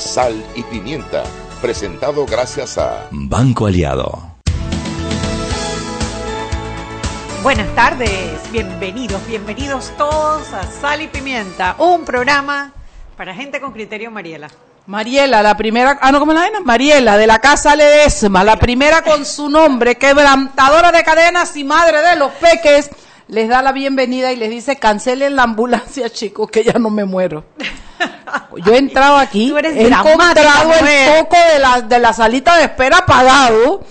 Sal y pimienta, presentado gracias a Banco Aliado. Buenas tardes, bienvenidos, bienvenidos todos a Sal y Pimienta, un programa para gente con criterio, Mariela. Mariela, la primera, ah, no, ¿cómo la ven? Mariela, de la Casa Ledesma, la primera con su nombre, quebrantadora de cadenas y madre de los peques, les da la bienvenida y les dice, cancelen la ambulancia, chicos, que ya no me muero. Yo he entrado aquí, he encontrado el foco de la, de la salita de espera apagado,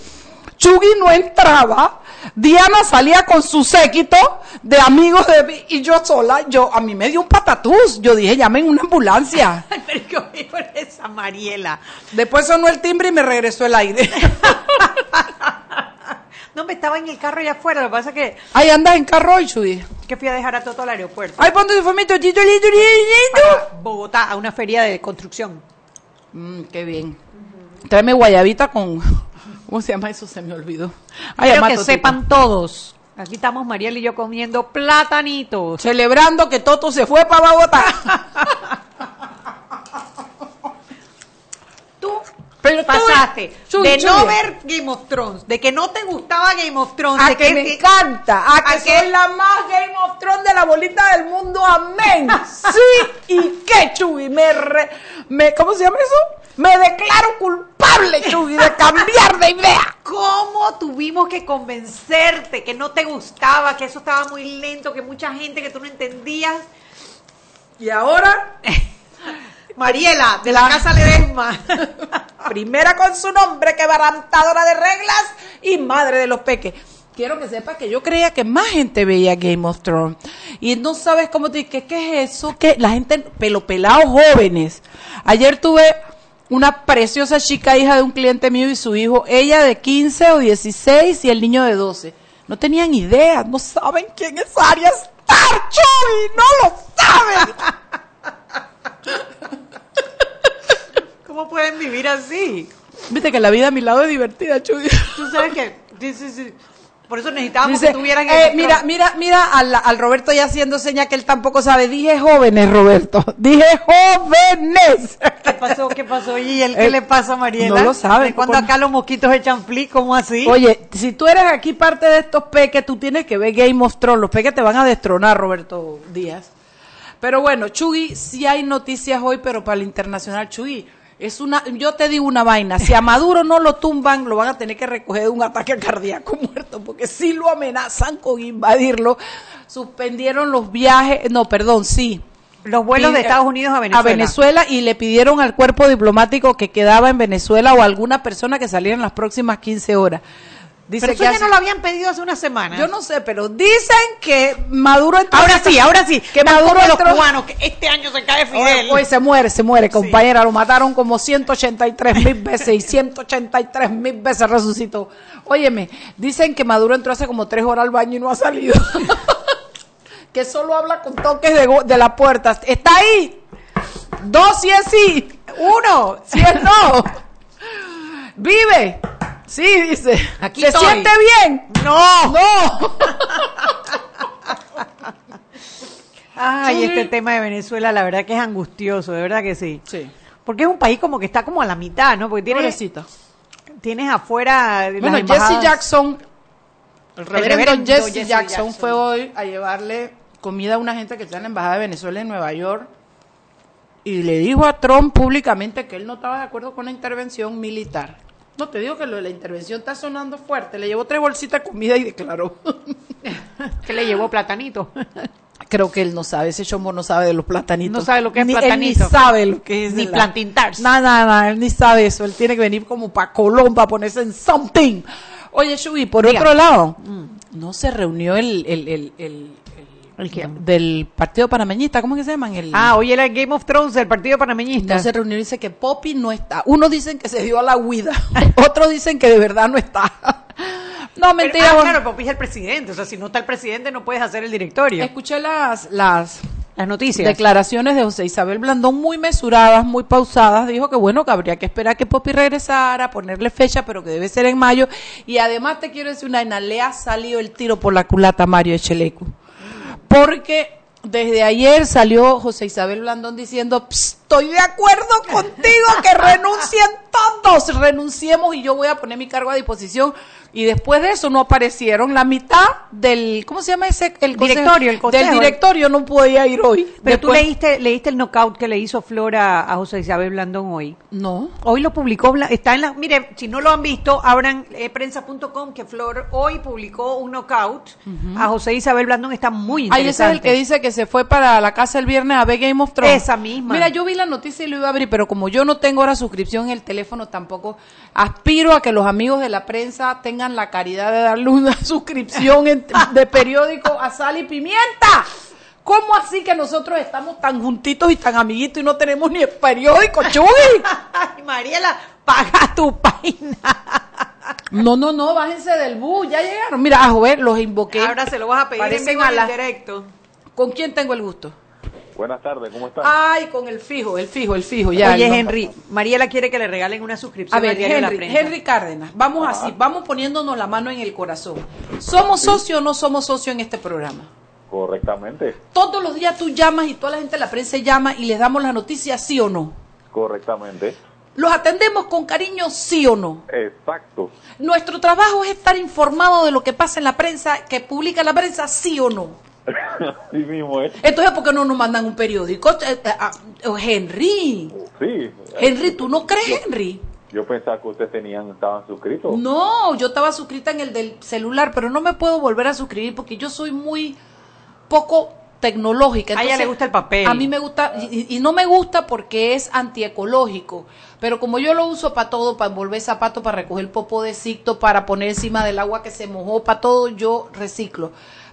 Chugui no entraba, Diana salía con su séquito de amigos de mí y yo sola, yo, a mí me dio un patatús, yo dije, llamen una ambulancia. Pero ¿qué por esa Mariela? Después sonó el timbre y me regresó el aire. No, me estaba en el carro allá afuera, lo que pasa es que, Ahí andas en carro hoy, Chudi. que fui a dejar a Toto al aeropuerto. Ay, ponte tu famito, chito, lito, lito. Para Bogotá, a una feria de construcción. Mm, qué bien. Tráeme guayabita con... ¿Cómo se llama eso? Se me olvidó. Ay, Quiero que sepan todos. Aquí estamos Mariela y yo comiendo platanitos. Celebrando que Toto se fue para Bogotá. Tú Pero pasaste de no ver Game of Thrones, de que no te gustaba Game of Thrones, A de que me te- encanta, a que que- soy la más Game of Thrones de la bolita del mundo, amén. Sí, y qué Chuy, me, re- me, ¿cómo se llama eso? Me declaro culpable, Chuy, de cambiar de idea. ¿Cómo tuvimos que convencerte que no te gustaba, que eso estaba muy lento, que mucha gente que tú no entendías? Y ahora, Mariela, de la Casa Ledesma. primera con su nombre, quebrantadora de reglas y madre de los peques. Quiero que sepas que yo creía que más gente veía Game of Thrones. Y no sabes cómo te ¿qué, qué es eso? que La gente, pelopelados jóvenes. Ayer tuve una preciosa chica, hija de un cliente mío y su hijo, ella de 15 o 16 y el niño de 12. No tenían idea, no saben quién es Arya Stark, Chuy, no lo saben. ¿Cómo pueden vivir así? Viste que la vida a mi lado es divertida, Chuy. Tú sabes que, sí, sí. Por eso necesitábamos Dice, que tuvieran eh, mira, mira, mira al, al Roberto ya haciendo seña que él tampoco sabe. Dije jóvenes, Roberto. Dije jóvenes. ¿Qué pasó? ¿Qué pasó? ¿Y él qué Eh, le pasa a Mariela? no lo sabe, ¿De cuando acá los mosquitos echan flic? ¿Cómo así? Oye, si tú eres aquí parte de estos peques, tú tienes que ver Game of Thrones. Los peques te van a destronar, Roberto Díaz. Pero bueno, Chugui, sí hay noticias hoy, pero para el internacional, Chugui, es una, yo te digo una vaina, si a Maduro no lo tumban, lo van a tener que recoger de un ataque cardíaco muerto, porque si lo amenazan con invadirlo, suspendieron los viajes, no, perdón, sí, los vuelos de Estados Unidos a Venezuela. a Venezuela y le pidieron al cuerpo diplomático que quedaba en Venezuela o a alguna persona que saliera en las próximas 15 horas. Dice Pero eso que ya hace- no lo habían pedido hace una semana. Yo no sé, pero dicen que Maduro entró- Ahora sí, ahora sí. Que Maduro como los entró- cubanos, que este año se cae Hoy, Fidel. hoy se muere, se muere, compañera. Lo mataron como 183 mil veces y 183 mil veces resucitó. Óyeme, dicen que Maduro entró hace como tres horas al baño y no ha salido. que solo habla con toques de, de la puerta. Está ahí. Dos si es sí. Uno si es no. Vive. Sí, dice. Aquí ¿Se estoy. siente bien? No. No. Ay, Sí. este tema de Venezuela, la verdad que es angustioso, de verdad que sí. Sí. Porque es un país como que está como a la mitad, ¿no? Porque tienes, Pobrecita. tienes afuera Bueno, Jesse Jackson, el reverendo, reverendo Jesse, Jesse Jackson, Jackson. fue hoy a llevarle comida a una gente que está en la embajada de Venezuela en Nueva York y le dijo a Trump públicamente que él no estaba de acuerdo con la intervención militar. No te digo que lo de la intervención está sonando fuerte. Le llevó tres bolsitas de comida y declaró. que le llevó platanito. Creo que él no sabe, ese chombo no sabe de los platanitos. No sabe lo que es Ni- platanito. Él ni sabe lo que es. Ni la- plantintars. Nada, nada, él ni sabe eso. Él tiene que venir como para Colón para ponerse en something. Oye, Shubi, por Diga. otro lado, no se reunió el, el, el, el, ¿El qué? del partido panameñista, ¿cómo es que se llaman? El, Ah, hoy era el Game of Thrones del Partido Panameñista. no se reunió y dice que Poppy no está. Unos dicen que se dio a la huida, otros dicen que de verdad no está. no, Pero- mentira. ah, bueno. claro, Popi es el presidente. O sea, si no está el presidente, no puedes hacer el directorio. Escuché las, las Las noticias. declaraciones de José Isabel Blandón muy mesuradas, muy pausadas. Dijo que bueno, que habría que esperar que Poppy regresara, ponerle fecha, pero que debe ser en mayo. Y además te quiero decir una le ha salido el tiro por la culata Mario Echelecu. Porque desde ayer salió José Isabel Blandón diciendo, "Ps, estoy de acuerdo contigo que renuncien todos, renunciemos y yo voy a poner mi cargo a disposición. Y después de eso no aparecieron la mitad del, ¿cómo se llama ese? El? Directorio, el consejo. Del directorio no podía ir hoy. Pero tú Después- leíste, leíste el knockout que le hizo Flora a José Isabel Blandón hoy. No. Hoy lo publicó, está en la, mire, si no lo han visto, abran eh, prensa.com que Flor hoy publicó un knockout a José Isabel Blandón, está muy Ay, ese es interesante. el que dice que se fue para la casa el viernes a ver Game of Thrones. Esa misma. Mira, yo vi la noticia y lo iba a abrir, pero como yo no tengo ahora suscripción en el teléfono tampoco, aspiro a que los amigos de la prensa tengan la caridad de darle una suscripción de periódico a Sal y Pimienta. ¿Cómo así que nosotros estamos tan juntitos y tan amiguitos y no tenemos ni el periódico, Chuy? Ay, Mariela, paga tu página. No, no, no, bájense del bus, ya llegaron. Mira, a ver, los invoqué. Ahora se lo vas a pedir en vivo a la- directo. ¿Con quién tengo el gusto? Buenas tardes, ¿cómo están? Ay, con el fijo, el fijo, el fijo, ya. Oye, Henry, Mariela quiere que le regalen una suscripción A ver, la Henry. Henry Cárdenas, vamos así, vamos poniéndonos la mano en el corazón. ¿Somos socios o no somos socios en este programa? Correctamente, Todos los días tú llamas y toda la gente de la prensa llama y les damos las noticias, sí o no. correctamente, ¿Los atendemos con cariño, sí o no? exacto, Nuestro trabajo es estar informado de lo que pasa en la prensa, que publica la prensa, sí o no. mismo es, Entonces, ¿por qué no nos mandan un periódico? Eh, eh, ah, Henry, sí. Henry, ¿tú no crees, Henry? Yo pensaba que ustedes tenían, estaban suscritos. No, yo estaba suscrita en el del celular, pero no me puedo volver a suscribir porque yo soy muy poco tecnológica. A ella le gusta el papel. A mí me gusta, y, y no me gusta porque es antiecológico. Pero como yo lo uso para todo, para envolver zapatos, para recoger el popo de cicto, para poner encima del agua que se mojó, para todo, yo reciclo.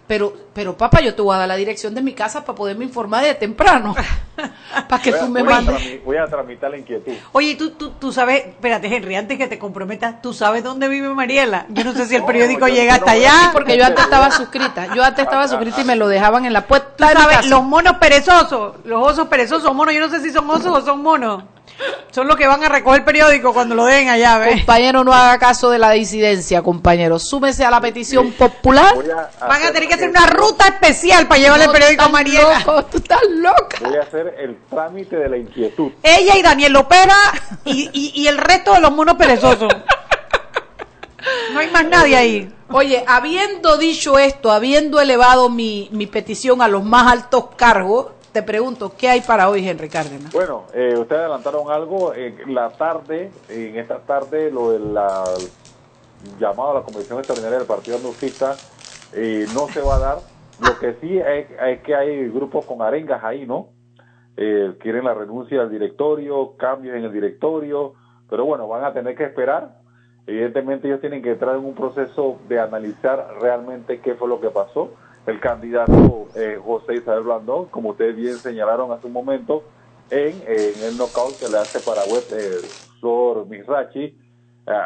Pero, pero papá, yo te voy a dar la dirección de mi casa para poderme informar de temprano. para que voy, a, tú me voy a mandes. trami- voy a tramitar la inquietud. Oye, tú, tú, tú sabes, espérate, Henry, antes que te comprometas, ¿tú sabes dónde vive Mariela? Yo no sé si el periódico yo- llega hasta no a allá. Porque yo antes estaba suscrita. Yo antes estaba suscrita y me lo dejaban en la Tú puerta mi sabes, los monos perezosos, los osos perezosos, monos, yo no sé si son osos o son monos. Son los que van a recoger el periódico cuando lo den allá, ¿ves? Compañero, no haga caso de la disidencia, compañero. Súmese a la petición popular. A Van a tener que hacer el- una ruta especial para llevarle el No, periódico tú a Mariela. loco, tú estás loca. Voy a hacer el trámite de la inquietud. Ella y Daniel Lopera y, y, y el resto de los monos perezosos. No hay más nadie ahí. Oye, habiendo dicho esto, habiendo elevado mi, mi petición a los más altos cargos, te pregunto, ¿qué hay para hoy, Henry Cárdenas? Bueno, eh, ustedes adelantaron algo en la tarde, en esta tarde, lo del llamado a la Convención Extraordinaria del Partido Anducista eh, no se va a dar. Lo que sí es, es que hay grupos con arengas ahí, ¿no? Eh, quieren la renuncia del directorio, cambios en el directorio, pero bueno, van a tener que esperar. Evidentemente ellos tienen que entrar en un proceso de analizar realmente qué fue lo que pasó. El candidato eh, José Isabel Blandón, como ustedes bien señalaron hace un momento, en, el knockout que le hace para web eh, Sor Mirachi, eh,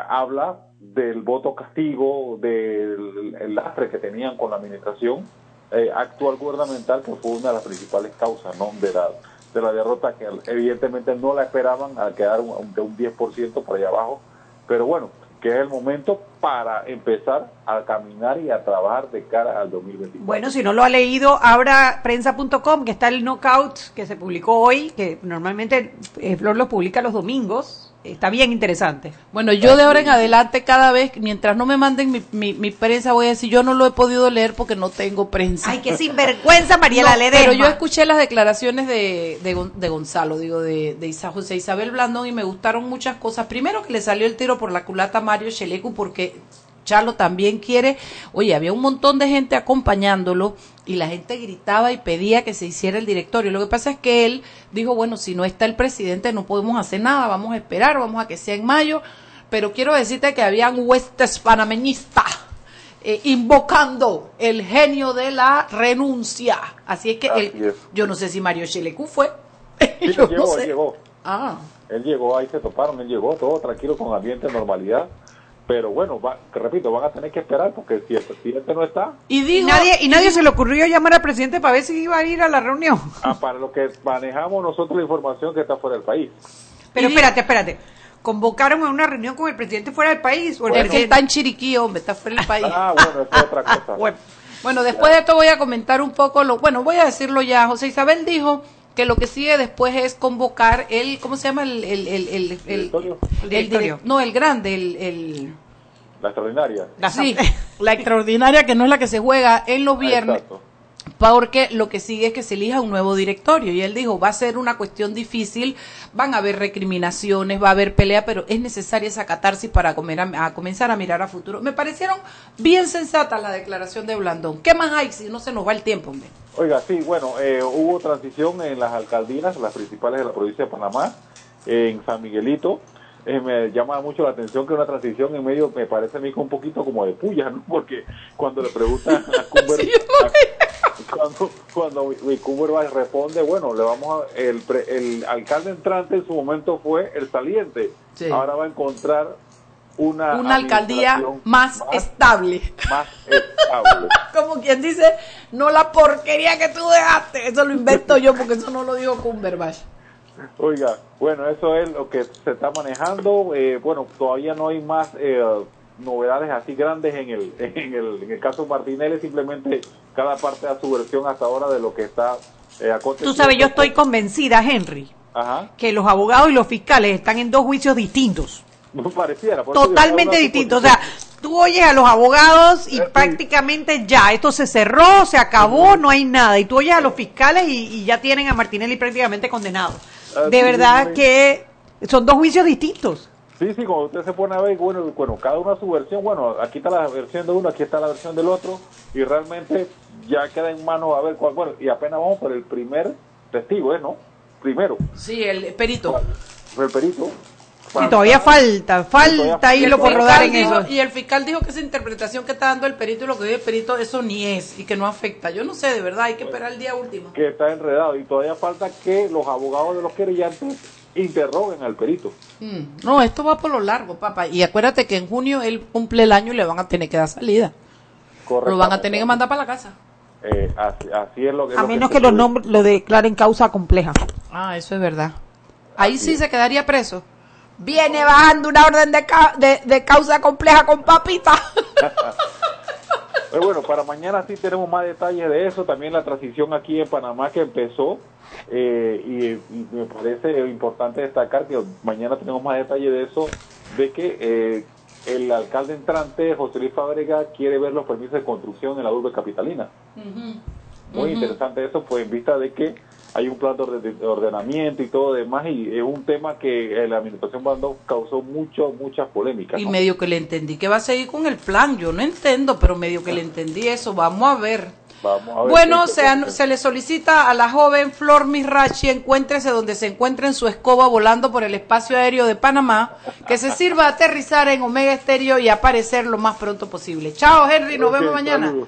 habla del voto castigo, del el lastre que tenían con la administración eh, actual gubernamental, que fue una de las principales causas ¿no? de, la, de la derrota, que evidentemente no la esperaban al quedar un, un 10% por allá abajo. Pero bueno, que es el momento para empezar a caminar y a trabajar de cara al 2024. Bueno, si no lo ha leído, abra prensa.com, que está el knockout que se publicó hoy, que normalmente eh, Flor lo publica los domingos. Está bien interesante. Bueno, yo de ahora en adelante, cada vez, mientras no me manden mi, mi, mi prensa, voy a decir, yo no lo he podido leer porque no tengo prensa. Ay, qué sinvergüenza, Mariela No, Ledesma. pero yo escuché las declaraciones de, de, de Gonzalo, digo, de, de Isa, José Isabel Blandón y me gustaron muchas cosas. Primero que le salió el tiro por la culata a Mario Chelecu porque Charlo también quiere, oye, había un montón de gente acompañándolo y la gente gritaba y pedía que se hiciera el directorio. Lo que pasa es que él dijo, bueno, si no está el presidente no podemos hacer nada, vamos a esperar, vamos a que sea en mayo, pero quiero decirte que habían huestes panameñistas eh, invocando el genio de la renuncia. Así es que Así él- es. yo no sé si Mario Chelecu fue. Sí, Yo él llegó, no él llegó. Ah, Él llegó, ahí se toparon, él llegó todo tranquilo con ambiente de normalidad. Pero bueno, va- que repito, van a tener que esperar porque si el presidente no está, y Y dijo, nadie, y nadie se le ocurrió llamar al presidente para ver si iba a ir a la reunión. ah, para lo que manejamos nosotros la información que está fuera del país. Pero Y- espérate, espérate. ¿Convocaron a una reunión con el presidente fuera del país? ¿O el es que él presidente- está en Chiriquí, hombre, está fuera del país. Ah, bueno, es otra cosa. Bueno, Bueno, después de esto voy a comentar un poco lo, bueno, voy a decirlo ya. José Isabel dijo que lo que sigue después es convocar el, ¿cómo se llama? El, el, el, el, el- ¿Directorio? El directorio. no, el grande, el, el La extraordinaria. la sí, la extraordinaria que no es la que se juega en los viernes. Exacto. Porque lo que sigue es que se elija un nuevo directorio. Y él dijo, va a ser una cuestión difícil, van a haber recriminaciones, va a haber pelea, pero es necesaria esa catarsis para comer a, comenzar a mirar a futuro. Me parecieron bien sensatas la declaración de Blandón. ¿Qué más hay si no se nos va el tiempo, hombre? Oiga, sí, bueno, eh, hubo transición en las alcaldías, las principales de la provincia de Panamá, en San Miguelito. Eh, me llama mucho la atención que una transición en medio me parece a mí un poquito como de puya, ¿no? Porque cuando le preguntan a Cumber, Sí, a- cuando, cuando mi- mi Cumber va y responde, bueno, le vamos a, el, el alcalde entrante en su momento fue el saliente. Sí. Ahora va a encontrar una, Una alcaldía administración más estable. más estable. Como quien dice, no la porquería que tú dejaste. Eso lo invento yo porque eso no lo dijo Cumberbatch. Oiga, bueno, eso es lo que se está manejando. Eh, bueno, todavía no hay más eh, novedades así grandes en el, en el, en el caso Martinelli. Simplemente cada parte da su versión hasta ahora de lo que está eh, aconteciendo. tú sabes, yo estoy convencida, Henry, Ajá, que los abogados y los fiscales están en dos juicios distintos. no pareciera. Totalmente distintos. O sea, tú oyes a los abogados y Sí. prácticamente ya, esto se cerró, se acabó, no hay nada. Y tú oyes a los fiscales y, y ya tienen a Martinelli prácticamente condenado. Así De verdad que son dos juicios distintos. Sí, sí, cuando usted se pone a ver, bueno, bueno, cada uno a su versión, bueno, aquí está la versión de uno, aquí está la versión del otro, y realmente ya queda en manos a ver cuál, bueno, y apenas vamos por el primer testigo, ¿eh? ¿No? Primero, Sí, el perito. el perito. Y todavía falta, falta todavía hilo por rodar en eso. Y el fiscal dijo que esa interpretación que está dando el perito y lo que dice el perito, eso ni es y que no afecta. Yo no sé, de verdad, hay que esperar el día último. que está enredado y todavía falta que los abogados de los querellantes interroguen al perito. Mm, No, esto va por lo largo, papá. Y acuérdate que en junio él cumple el año y le van a tener que dar salida. Lo van a tener que mandar para la casa. Eh, así, así es lo que A lo menos que los puede- nombres lo declaren causa compleja. Ah, eso es verdad. Ahí sí se quedaría preso. Viene bajando una orden de, ca- de, de causa compleja con papita. Eh, bueno, para mañana sí tenemos más detalles de eso. También la transición aquí en Panamá que empezó. eh, y, y me parece importante destacar que mañana tenemos más detalles de eso. De que eh, el alcalde entrante, José Luis Fábrega, quiere ver los permisos de construcción en la urbe capitalina. Muy interesante eso, pues en vista de que hay un plan de orde- de ordenamiento y todo demás, y es un tema que la administración Bando causó mucho, muchas polémicas. Y medio que le entendí que va a seguir con el plan. Yo no entiendo, pero medio que le entendí eso. Vamos a ver. Vamos a ver Bueno, se, se le solicita a la joven Flor Misrachi, encuéntrese donde se encuentre en su escoba volando por el espacio aéreo de Panamá, que se sirva a aterrizar en Omega Estéreo y aparecer lo más pronto posible. Chao, Henry, nos vemos mañana. saludos.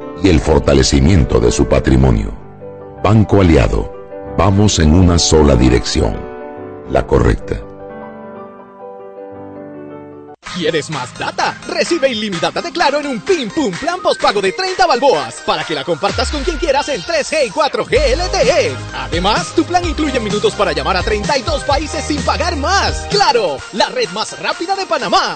y el fortalecimiento de su patrimonio. Banco Aliado, vamos en una sola dirección, la correcta. ¿Quieres más data? Recibe ilimitada de Claro en un Pim Pum Plan postpago de 30 balboas para que la compartas con quien quieras en 3G y 4G LTE. Además, tu plan incluye minutos para llamar a 32 países sin pagar más. ¡Claro! La red más rápida de Panamá.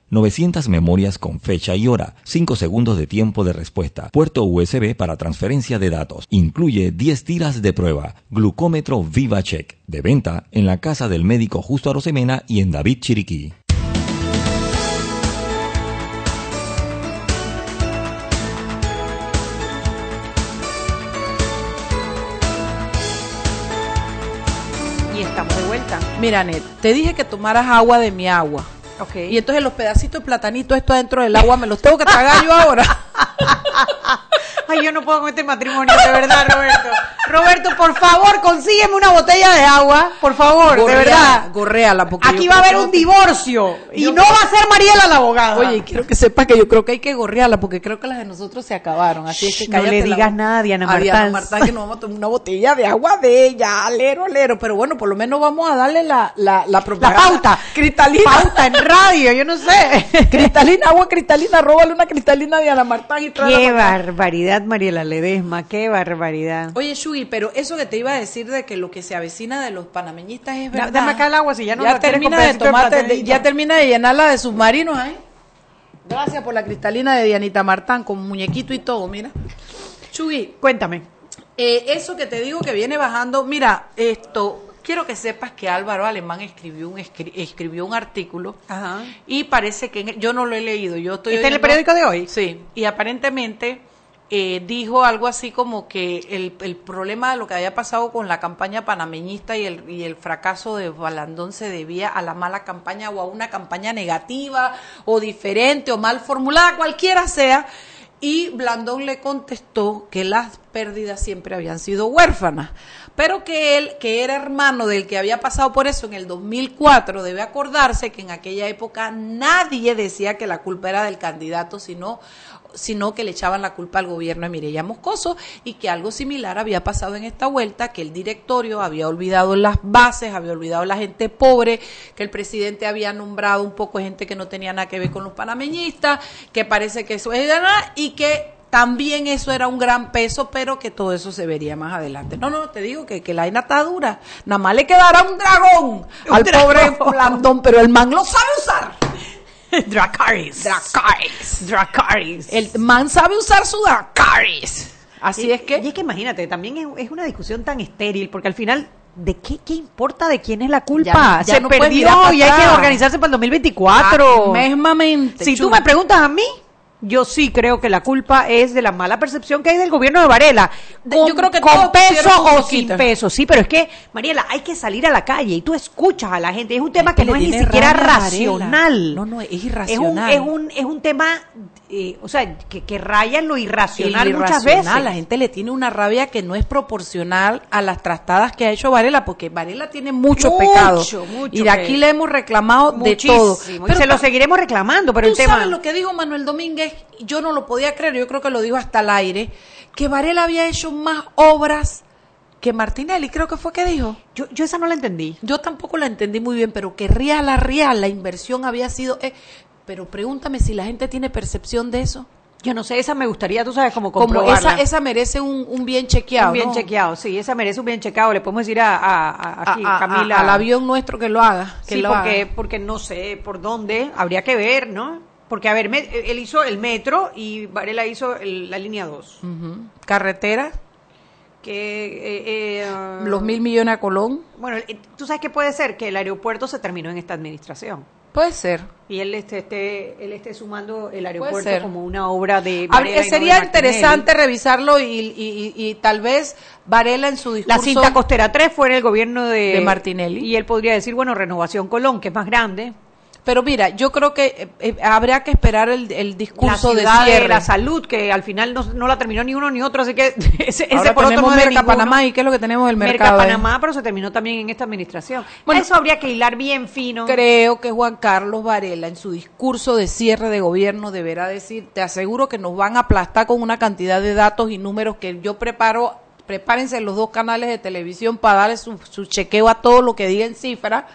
900 memorias con fecha y hora, 5 segundos de tiempo de respuesta, puerto USB para transferencia de datos. Incluye 10 tiras de prueba. Glucómetro VivaCheck. De venta en la casa del médico Justo Arosemena y en David Chiriquí. Y estamos de vuelta. Mira, Net, te dije que tomaras agua de mi agua. Ok. Y entonces los pedacitos de platanito, esto adentro del agua, me los tengo que tragar yo ahora. Ay, yo no puedo con este matrimonio, de verdad, Roberto. Roberto, por favor, consígueme una botella de agua, por favor, de verdad. Gorréala, porque Aquí va a haber un que- divorcio y Yo no creo- va a ser Mariela la abogada. Oye, quiero que sepas que yo creo que hay que gorrearla porque creo que las de nosotros se acabaron. Así es que Shh, no le la digas boca. nada a Diana A Diana Martán. Martán que nos vamos a tomar una botella de agua de ella, alero, alero. Pero bueno, por lo menos vamos a darle la, la, la la pauta. Cristalina. Pauta en radio, yo no sé. Cristalina, agua cristalina, róbale una cristalina a Diana Martán y tráela Qué acá. Barbaridad, Mariela Ledesma, qué barbaridad. Oye, Shugi, pero eso que te iba a decir de que lo que se avecina de los panameñistas es Da- verdad. dame acá el agua, si ya no la quieres termina de ya termina de llenarla de submarinos ahí. Gracias por la cristalina de Dianita Martán con muñequito y todo, mira. Shugi, Cuéntame. eh, eso que te digo que viene bajando, mira, esto, quiero que sepas que Álvaro Alemán escribió un escri- escribió un artículo Ajá. y parece que en- yo no lo he leído, yo estoy ¿Está en el periódico de hoy? Sí, y aparentemente eh, dijo algo así como que el, el problema de lo que había pasado con la campaña panameñista y el, y el fracaso de Balandón se debía a la mala campaña o a una campaña negativa o diferente o mal formulada, cualquiera sea. Y Blandón le contestó que las pérdidas siempre habían sido huérfanas, pero que él, que era hermano del que había pasado por eso en el 2004, debe acordarse que en aquella época nadie decía que la culpa era del candidato, sino sino que le echaban la culpa al gobierno de Mireya Moscoso y que algo similar había pasado en esta vuelta, que el directorio había olvidado las bases, había olvidado la gente pobre, que el presidente había nombrado un poco gente que no tenía nada que ver con los panameñistas, que parece que eso es nada y que también eso era un gran peso, pero que todo eso se vería más adelante. No, no, te digo que, que la vaina está dura. Nada más le quedará un dragón al pobre Blandón, pero el man lo sabe usar. Dracaris. Dracaris. Dracaris. El man sabe usar su Dracaris. Así Y- es que. Y es que imagínate, también es, es una discusión tan estéril, porque al final, ¿de qué, qué importa de quién es la culpa? Ya- ya Se no perdió y hay que organizarse para el 2024. Ah, mesmamente, Si tú me preguntas a mí, yo sí creo que la culpa es de la mala percepción que hay del gobierno de Varela. Con, yo creo que con peso o sin peso. Sí, pero es que, Mariela, hay que salir a la calle y tú escuchas a la gente. Es un tema que no es ni siquiera racional. No, no, es Es un, irracional. es un, es un tema, eh, o sea, que, que raya en lo irracional muchas irracional, veces. La gente le tiene una rabia que no es proporcional a las trastadas que ha hecho Varela, porque Varela tiene mucho, Mucho, pecado. mucho y de aquí le hemos reclamado de todo. Muchísimo. y se lo seguiremos reclamando, pero Tú el tema... sabes lo que dijo Manuel Domínguez, yo no lo podía creer, yo creo que lo dijo hasta al aire, que Varela había hecho más obras que Martinelli, creo que fue que dijo. Yo, yo esa no la entendí. Yo tampoco la entendí muy bien, pero que real a real la inversión había sido... eh, pero pregúntame si la gente tiene percepción de eso. Yo no sé, esa me gustaría, tú sabes, como Como comprobarla. esa, esa merece un, un bien chequeado. Un bien ¿no? chequeado, sí, esa merece un bien chequeado. Le podemos decir a, a- a- aquí, A- a- Camila. al avión nuestro que lo haga. Que sí, lo porque, haga. porque no sé por dónde, habría que ver, ¿no? Porque, a ver, me- él hizo el metro y Varela hizo el- la línea 2. Ujú. Carretera, Que, eh, eh, ah, los mil millones a Colón. Bueno, eh, tú sabes que puede ser que el aeropuerto se terminó en esta administración. Puede ser. Y él esté, esté- él esté sumando el aeropuerto como una obra de. Habría- Varela y no de sería interesante revisarlo y, y- y- y tal vez Varela en su discurso... La cinta costera 3 fue en el gobierno de, De Martinelli. Y él podría decir, bueno, Renovación Colón, que es más grande. Pero mira, yo creo que eh, eh, habría que esperar el, el La discurso de cierre. de la salud, que al final no, no la terminó ni uno ni otro, así que ese, ese por otro no Merca. Panamá y qué es lo que tenemos Merca mercado. eh? Panamá, pero se terminó también en esta administración. Bueno, Eso habría que hilar bien fino. Creo que Juan Carlos Varela en su discurso de cierre de gobierno deberá decir, te aseguro que nos van a aplastar con una cantidad de datos y números que yo preparo, prepárense los dos canales de televisión para darle su, su chequeo a todo lo que diga en cifra,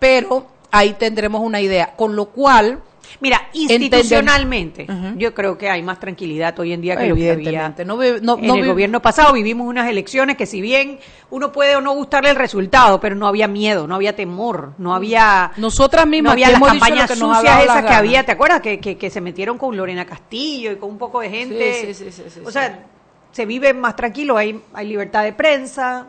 pero ahí tendremos una idea. Con lo cual, Mira, institucionalmente, yo creo que hay más tranquilidad hoy en día que lo que había evidentemente, no, en no el gobierno pasado. Vivimos unas elecciones que si bien uno puede o no gustarle el resultado, pero no había miedo, no había temor, no había... Nosotras mismas no había las campañas que sucias esas que había, ¿te acuerdas? Que, que, que se metieron con Lorena Castillo y con un poco de gente. Sí, sí, sí, o sea, se vive más tranquilo, hay, hay libertad de prensa.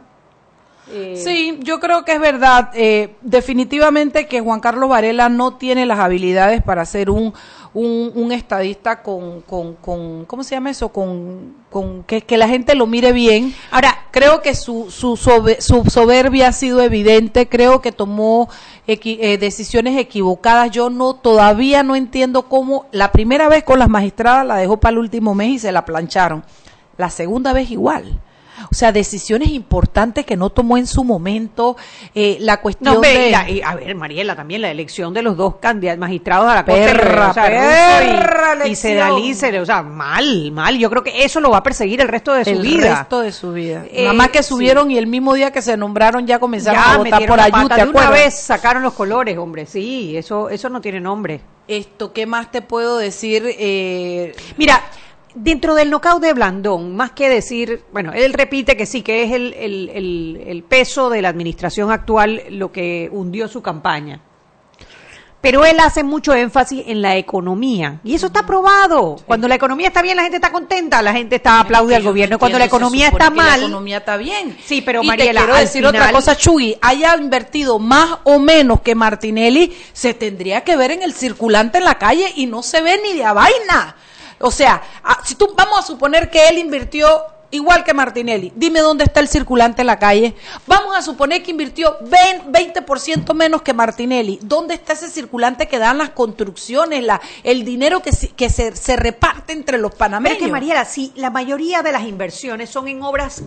Eh, Sí, yo creo que es verdad. Eh, definitivamente que Juan Carlos Varela no tiene las habilidades para ser un, un, un estadista con, con, con, ¿cómo se llama eso? Con, con que, que la gente lo mire bien. Ahora, creo que su, su, sobe- su soberbia ha sido evidente. Creo que tomó equi- eh, decisiones equivocadas. Yo no, todavía no entiendo cómo la primera vez con las magistradas la dejó para el último mes y se la plancharon. La segunda vez igual. O sea, decisiones importantes que no tomó en su momento. eh, la cuestión No, de... y la- y, a ver, Mariela, también la elección de los dos candidatos magistrados a la Corte Perra, o sea, perra y, y elección. Sedalí, se- o sea, mal, mal. Yo creo que eso lo va a perseguir el resto de su el vida. resto de su vida. Eh, Nada más que sí. subieron y el mismo día que se nombraron ya comenzaron ya a votar por ayuda, pata ¿te de una vez sacaron los colores, hombre. Sí, eso, eso no tiene nombre. Esto, ¿qué más te puedo decir? Eh, Mira, dentro del knockout de Blandón, más que decir, bueno, él repite que sí, que es el, el- el- el peso de la administración actual lo que hundió su campaña. Pero él hace mucho énfasis en la economía. Y eso está probado. Cuando la economía está bien, la gente está contenta, la gente está aplaude al gobierno. no Cuando la economía está mal. La economía está bien. Sí, pero y Mariela, te quiero decir otra cosa, Chugui, haya invertido más o menos que Martinelli, se tendría que ver en el circulante en la calle y no se ve ni de a vaina. O sea, si tú vamos a suponer que él invirtió igual que Martinelli, dime dónde está el circulante en la calle. Vamos a suponer que invirtió 20%, 20% menos que Martinelli. ¿Dónde está ese circulante que dan las construcciones, la, el dinero que, se- que se, se reparte entre los Pero panameños? es que, Mariela, si la mayoría de las inversiones son en obras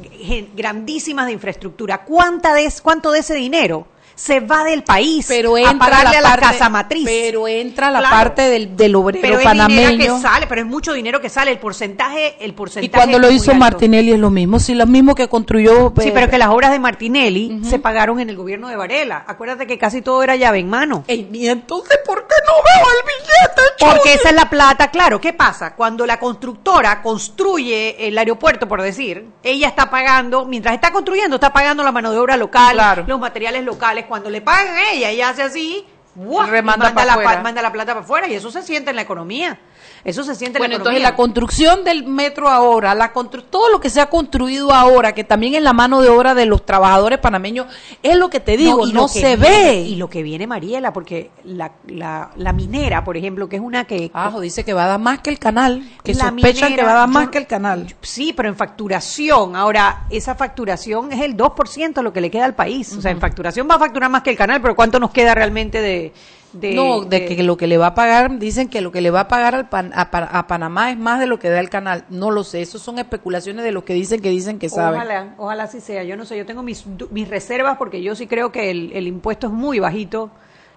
grandísimas de infraestructura, ¿cuánta de, ¿cuánto de ese dinero se va del país pero a entra pagarle la a la parte, casa matriz? Pero entra la Claro. parte del, del obrero pero es panameño. dinero que sale, pero es mucho dinero que sale. El porcentaje, el porcentaje. y cuando lo hizo. Martinelli es lo mismo, si lo mismo que construyó. Sí, eh, pero que las obras de Martinelli se pagaron en el gobierno de Varela. Acuérdate que casi todo era llave en mano. Y entonces, ¿por qué no veo el billete, Porque esa es la plata, claro. ¿Qué pasa? Cuando la constructora construye el aeropuerto, por decir, ella está pagando, mientras está construyendo, está pagando la mano de obra local, Claro. los materiales locales. Cuando le pagan a ella, ella hace así, ¡buah! y Remanda manda, la, manda la plata para afuera y eso se siente en la economía. Eso se siente Bueno, en la entonces la construcción del metro ahora, la constru- todo lo que se ha construido ahora, que también es la mano de obra de los trabajadores panameños, es lo que te digo, y no, lo que se viene- ve. Y lo que viene, Mariela, porque la, la, la minera, por ejemplo, que es una que... Ajo dice que va a dar más que el canal, que La sospechan minera, que va a dar yo- más que el canal. Sí, pero en facturación. Ahora, esa facturación es el 2% lo que le queda al país. O sea, en facturación va a facturar más que el canal, pero ¿cuánto nos queda realmente de... de- no, de, que lo que le va a pagar, dicen que lo que le va a pagar al Pan- a, Pa- a Panamá es más de lo que da el canal. No lo sé, eso son especulaciones de los que dicen que dicen que saben. Ojalá, ojalá así sea. Yo no sé, yo tengo mis, mis reservas porque yo sí creo que el, el impuesto es muy bajito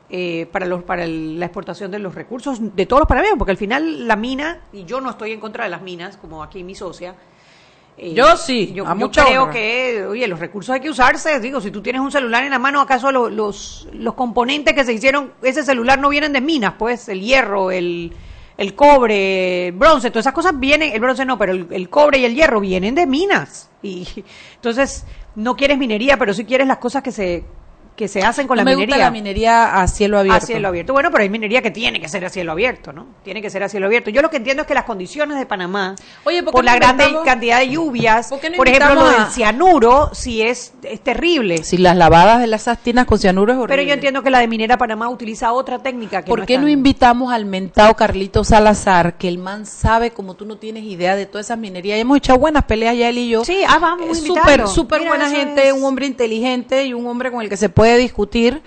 eh, para los para el- la exportación de los recursos de todos los panameños, porque al final la mina, y yo no estoy en contra de las minas, como aquí mi socia. Eh, Yo sí, yo, a yo creo honra. que, oye, los recursos hay que usarse. Digo, si tú tienes un celular en la mano, ¿acaso lo- los, los componentes que se hicieron, ese celular no vienen de minas? Pues el hierro, el, el cobre, el bronce, todas esas cosas vienen, el bronce no, pero el, el cobre y el hierro vienen de minas. Y entonces, no quieres minería, pero sí quieres las cosas que se, que se hacen con No la me minería. gusta la minería a cielo abierto. A cielo abierto. Bueno, pero hay minería que tiene que ser a cielo abierto, ¿no? Tiene que ser a cielo abierto. Yo lo que entiendo es que las condiciones de Panamá, Oye, ¿por qué por no la grande cantidad de lluvias, ¿Por qué no por ejemplo, lo del cianuro, sí es, es terrible. Si las lavadas de las sastinas con cianuro es horrible. Pero yo entiendo que la de Minera Panamá utiliza otra técnica que ¿Por no qué no invitamos al mentado Carlito Salazar, que el man sabe como tú no tienes idea de todas esas minerías? Hemos echado buenas peleas ya él y yo. Sí, ah, vamos invitarlo. súper, súper buena gente, es- un hombre inteligente y un hombre con el que se puede discutir.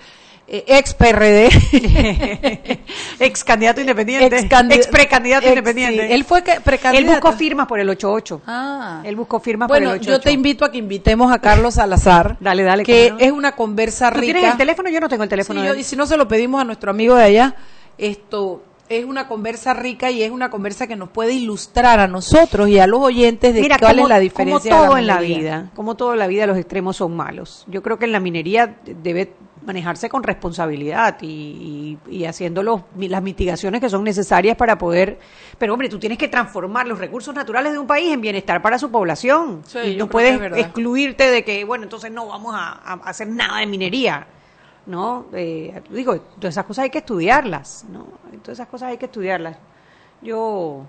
eh, ex PRD. ex candidato independiente. Ex ex precandidato ex- independiente. sí, él fue precandidato. Él buscó firmas por el 88. Ah. Él buscó firmas Bueno, por el 88. yo te invito a que invitemos a Carlos Salazar. Dale, dale, Que no. es una conversa ¿Tú rica. tienes el teléfono? Yo no tengo el teléfono. Sí, de yo- él. y si no se lo pedimos a nuestro amigo de allá, esto es una conversa rica y es una conversa que nos puede ilustrar a nosotros y a los oyentes de Mira, cuál como, es la diferencia. como de todo en la vida, como todo en la vida, los extremos son malos. Yo creo que en la minería debe manejarse con responsabilidad y, y- y haciendo los- las mitigaciones que son necesarias para poder... Pero hombre, tú tienes que transformar los recursos naturales de un país en bienestar para su población. Sí, y yo no puedes excluirte de que, bueno, entonces no vamos a, a hacer nada de minería. ¿No? Eh, digo, todas esas cosas hay que estudiarlas, ¿no? Todas esas cosas hay que estudiarlas. Yo...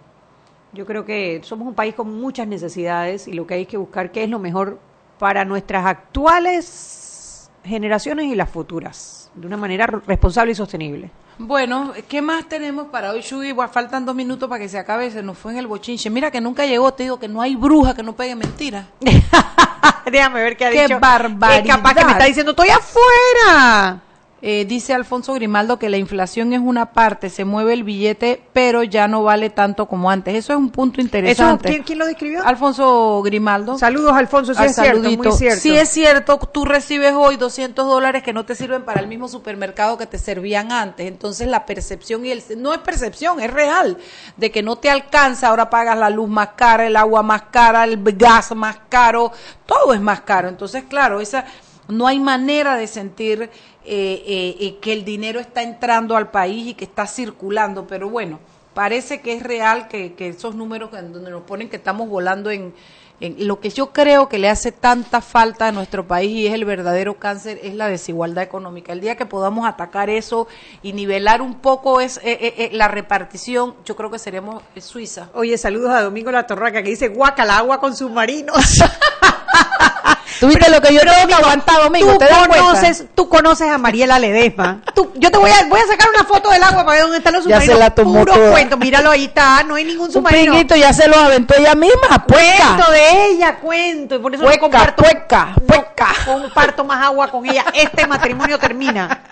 Yo creo que somos un país con muchas necesidades y lo que hay que buscar qué es lo mejor para nuestras actuales generaciones y las futuras, de una manera responsable y sostenible. Bueno, ¿qué más tenemos para hoy, Shugi? Faltan dos minutos para que se acabe, se nos fue en el bochinche. Mira que nunca llegó, te digo que no hay bruja que no pegue mentiras. Déjame ver qué ha ¡Qué dicho. barbaridad! Es capaz que me está diciendo, estoy afuera. Eh, dice Alfonso Grimaldo que la inflación es una parte, se mueve el billete, pero ya no vale tanto como antes. Eso es un punto Eso, interesante. ¿quién, quién lo describió? Alfonso Grimaldo. Saludos, Alfonso. Sí Al es cierto, muy cierto. Sí es cierto, tú recibes hoy 200 dólares que no te sirven para el mismo supermercado que te servían antes. Entonces la percepción y el no es percepción, es real de que no te alcanza. Ahora pagas la luz más cara, el agua más cara, el gas más caro, todo es más caro. Entonces, claro, esa no hay manera de sentir eh, eh, eh, que el dinero está entrando al país y que está circulando. Pero bueno, parece que es real que, que esos números donde nos ponen que estamos volando en, en lo que yo creo que le hace tanta falta a nuestro país y es el verdadero cáncer es la desigualdad económica. El día que podamos atacar eso y nivelar un poco es eh, eh, eh, la repartición, yo creo que seremos Suiza. Oye, saludos a Domingo La Torraca que dice guacala agua con submarinos. ¿Tuviste lo que yo tengo que aguantar, Domingo? Tú ¿Te das cuenta? conoces, tú conoces a Mariela Ledesma. Tú- yo te voy a, voy a sacar una foto del agua para ver dónde están los Ya se submarinos. la tomó Puro toda. cuento, míralo ahí está, no hay ningún Un submarino. pinguito ya se lo aventó ella misma, puerca. Cuento de ella, cuento. Y por eso no Pueca, comparto, pueca, no pueca. comparto más agua con ella. Este matrimonio termina.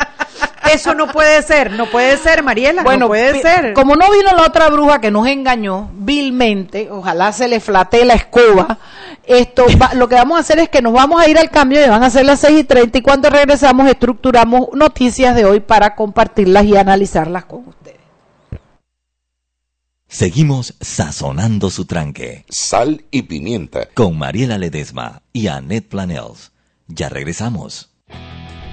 Eso no puede ser, no puede ser, Mariela. Bueno, no puede ser. como no vino la otra bruja que nos engañó vilmente, ojalá se le flatee la escoba, esto va- lo que vamos a hacer es que nos vamos a ir al cambio y van a ser las 6 y 30 y cuando regresamos estructuramos noticias de hoy para compartirlas y analizarlas con ustedes. Seguimos sazonando su tranque. Sal y pimienta. Con Mariela Ledesma y Annette Planels. Ya regresamos.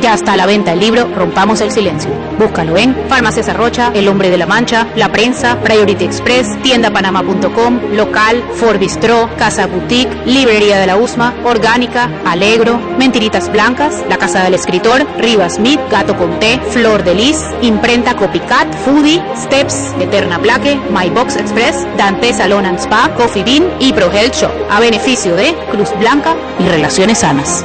Ya está a la venta el libro Rompamos el Silencio. Búscalo en Farmacia Arrocha, El Hombre de la Mancha, La Prensa, Priority Express, tiendapanama.com, Local, Forbistro, Casa Boutique, Librería de la Usma, Orgánica, Alegro, Mentiritas Blancas, La Casa del Escritor, Rivas Smith, Gato Conté, Flor de Lis, Imprenta Copycat, Foodie, Steps, Eterna Plaque, My Box Express, Dante Salon and Spa, Coffee Bean y Pro Health Shop, a beneficio de Cruz Blanca y Relaciones Sanas.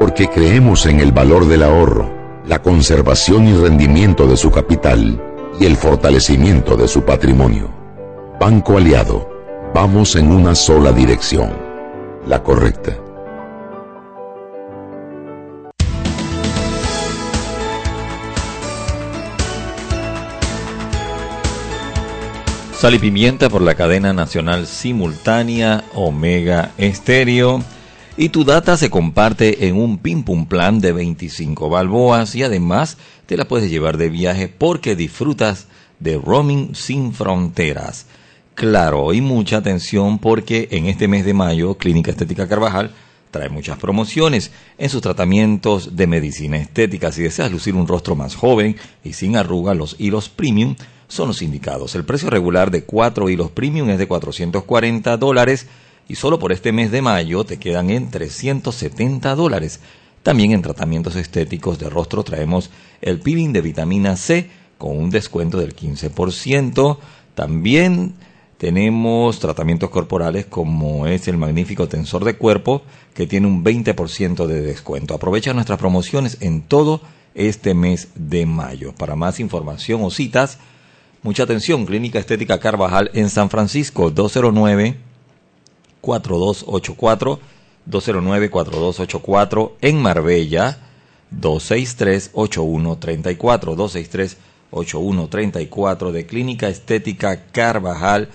porque creemos en el valor del ahorro, la conservación y rendimiento de su capital y el fortalecimiento de su patrimonio. Banco Aliado, vamos en una sola dirección, la correcta. Sal y pimienta por la cadena nacional simultánea Omega Estéreo. Y tu data se comparte en un Pim Pum Plan de 25 balboas y además te la puedes llevar de viaje porque disfrutas de roaming sin fronteras. Claro, y mucha atención porque en este mes de mayo Clínica Estética Carvajal trae muchas promociones en sus tratamientos de medicina estética. Si deseas lucir un rostro más joven y sin arrugas, los hilos premium son los indicados. El precio regular de cuatro hilos premium es de 440 dólares y solo por este mes de mayo te quedan en 370 dólares. También en tratamientos estéticos de rostro traemos el peeling de vitamina C con un descuento del 15%. También tenemos tratamientos corporales como es el magnífico tensor de cuerpo que tiene un 20% de descuento. Aprovecha nuestras promociones en todo este mes de mayo. Para más información o citas, mucha atención, Clínica Estética Carvajal en San Francisco 209 4284 209-4284 en Marbella 263-8134 263-8134 de Clínica Estética Carvajal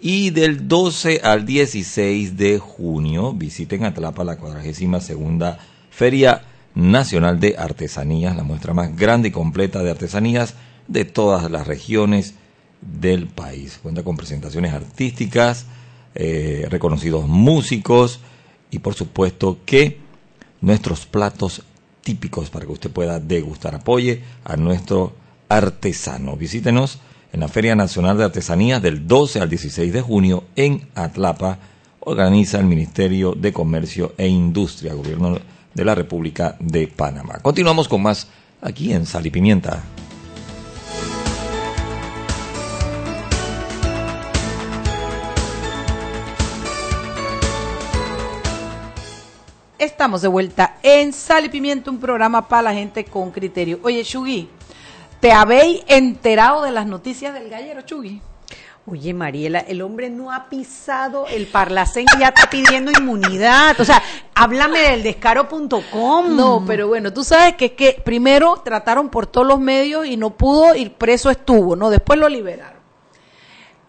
y del 12 al 16 de junio visiten Atlapa la 42 segunda Feria Nacional de Artesanías, la muestra más grande y completa de artesanías de todas las regiones del país. Cuenta con presentaciones artísticas, eh, reconocidos músicos y por supuesto que nuestros platos típicos para que usted pueda degustar. Apoye a nuestro artesano. Visítenos en la Feria Nacional de Artesanías del 12 al 16 de junio en Atlapa. Organiza el Ministerio de Comercio e Industria, Gobierno de la República de Panamá. Continuamos con más aquí en Sal y Pimienta. Estamos de vuelta en Sal y Pimiento, un programa para la gente con criterio. Oye, Chugui, ¿te habéis enterado de las noticias del gallero, Chugui? Oye, Mariela, el hombre no ha pisado el parlacén y ya está pidiendo inmunidad. O sea, háblame del descaro.com. No, pero bueno, tú sabes que, que primero trataron por todos los medios y no pudo y preso estuvo, ¿no? Después lo liberaron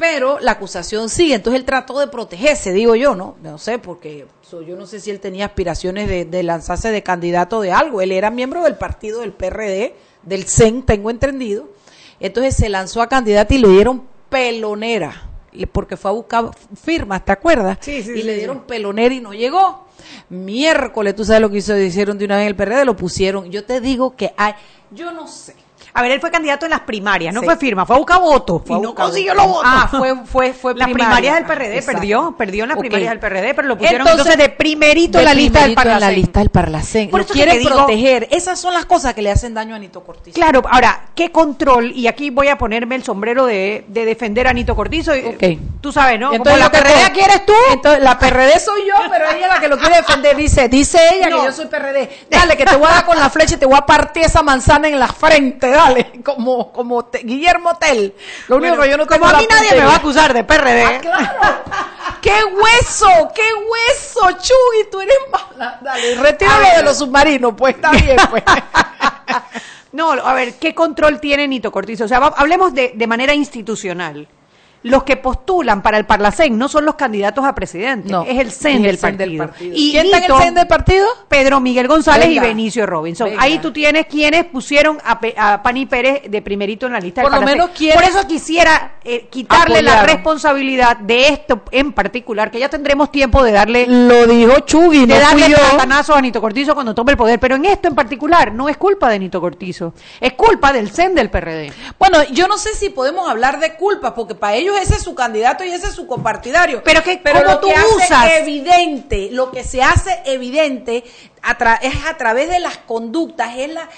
pero la acusación sigue. Entonces él trató de protegerse, digo yo, ¿no? No sé, porque yo no sé si él tenía aspiraciones de, lanzarse de candidato de algo. Él era miembro del partido del PRD, del CEN, tengo entendido. Entonces se lanzó a candidato y le dieron pelonera, porque fue a buscar firmas, ¿te acuerdas? Sí, sí. Y le dieron pelonera y no llegó. Miércoles, tú sabes lo que hizo, hicieron de una vez en el PRD, lo pusieron. Yo te digo que hay, yo no sé. A ver, él fue candidato en las primarias, no Sí. fue firma, fue a buscar votos. Y no consiguió los votos. Ah, fue, fue, fue las primaria. primarias del PRD Exacto. perdió, perdió en las primarias del PRD, pero lo pusieron entonces, de primerito en la lista del primerito en la Parlacén. lista del Parlacén. Por Lo quieren digo- proteger. Esas son las cosas que le hacen daño a Nito Cortizo. Claro, ahora, ¿qué control? Y aquí voy a ponerme el sombrero de, de defender a Nito Cortizo. y- Ok. Tú sabes, ¿no? Como Entonces la PRD tú- quieres tú. Entonces la PRD soy yo, pero ella es la que lo quiere defender. Dice, dice ella No. que yo soy PRD. Dale, que te voy a dar con la flecha y te voy a partir esa manzana en la frente, Como, como te- Guillermo Tell. Lo único Bueno, que yo no tengo como a mí nadie me va a acusar de PRD. Ah, claro. ¡Qué hueso! ¡Qué hueso, Chugui! Tú eres mala. Dale, retíralo de los submarinos, pues está bien, pues. No, a ver, ¿qué control tiene Nito Cortizo? O sea, va- hablemos de, de manera institucional. Los que postulan para el Parlacén no son los candidatos a presidente, No, es el CEN, del, partido. del partido. Y ¿Quién está en el CEN del partido? Pedro Miguel González Venga. y Benicio Robinson. Venga. Ahí tú tienes quienes pusieron a, Pe- a Pani Pérez de primerito en la lista Por del lo menos Por eso quisiera eh, quitarle la responsabilidad de esto en particular, que ya tendremos tiempo de darle Lo dijo Chugui, de no darle fui yo. platanazo a Nito Cortizo cuando tome el poder, pero en esto en particular no es culpa de Nito Cortizo, es culpa del CEN del PRD. Bueno, yo no sé si podemos hablar de culpa, porque para ellos ese es su candidato y ese es su compartidario. Pero que- Pero ¿cómo lo tú que hace usas? evidente, lo que se hace evidente a es a través de las conductas, es la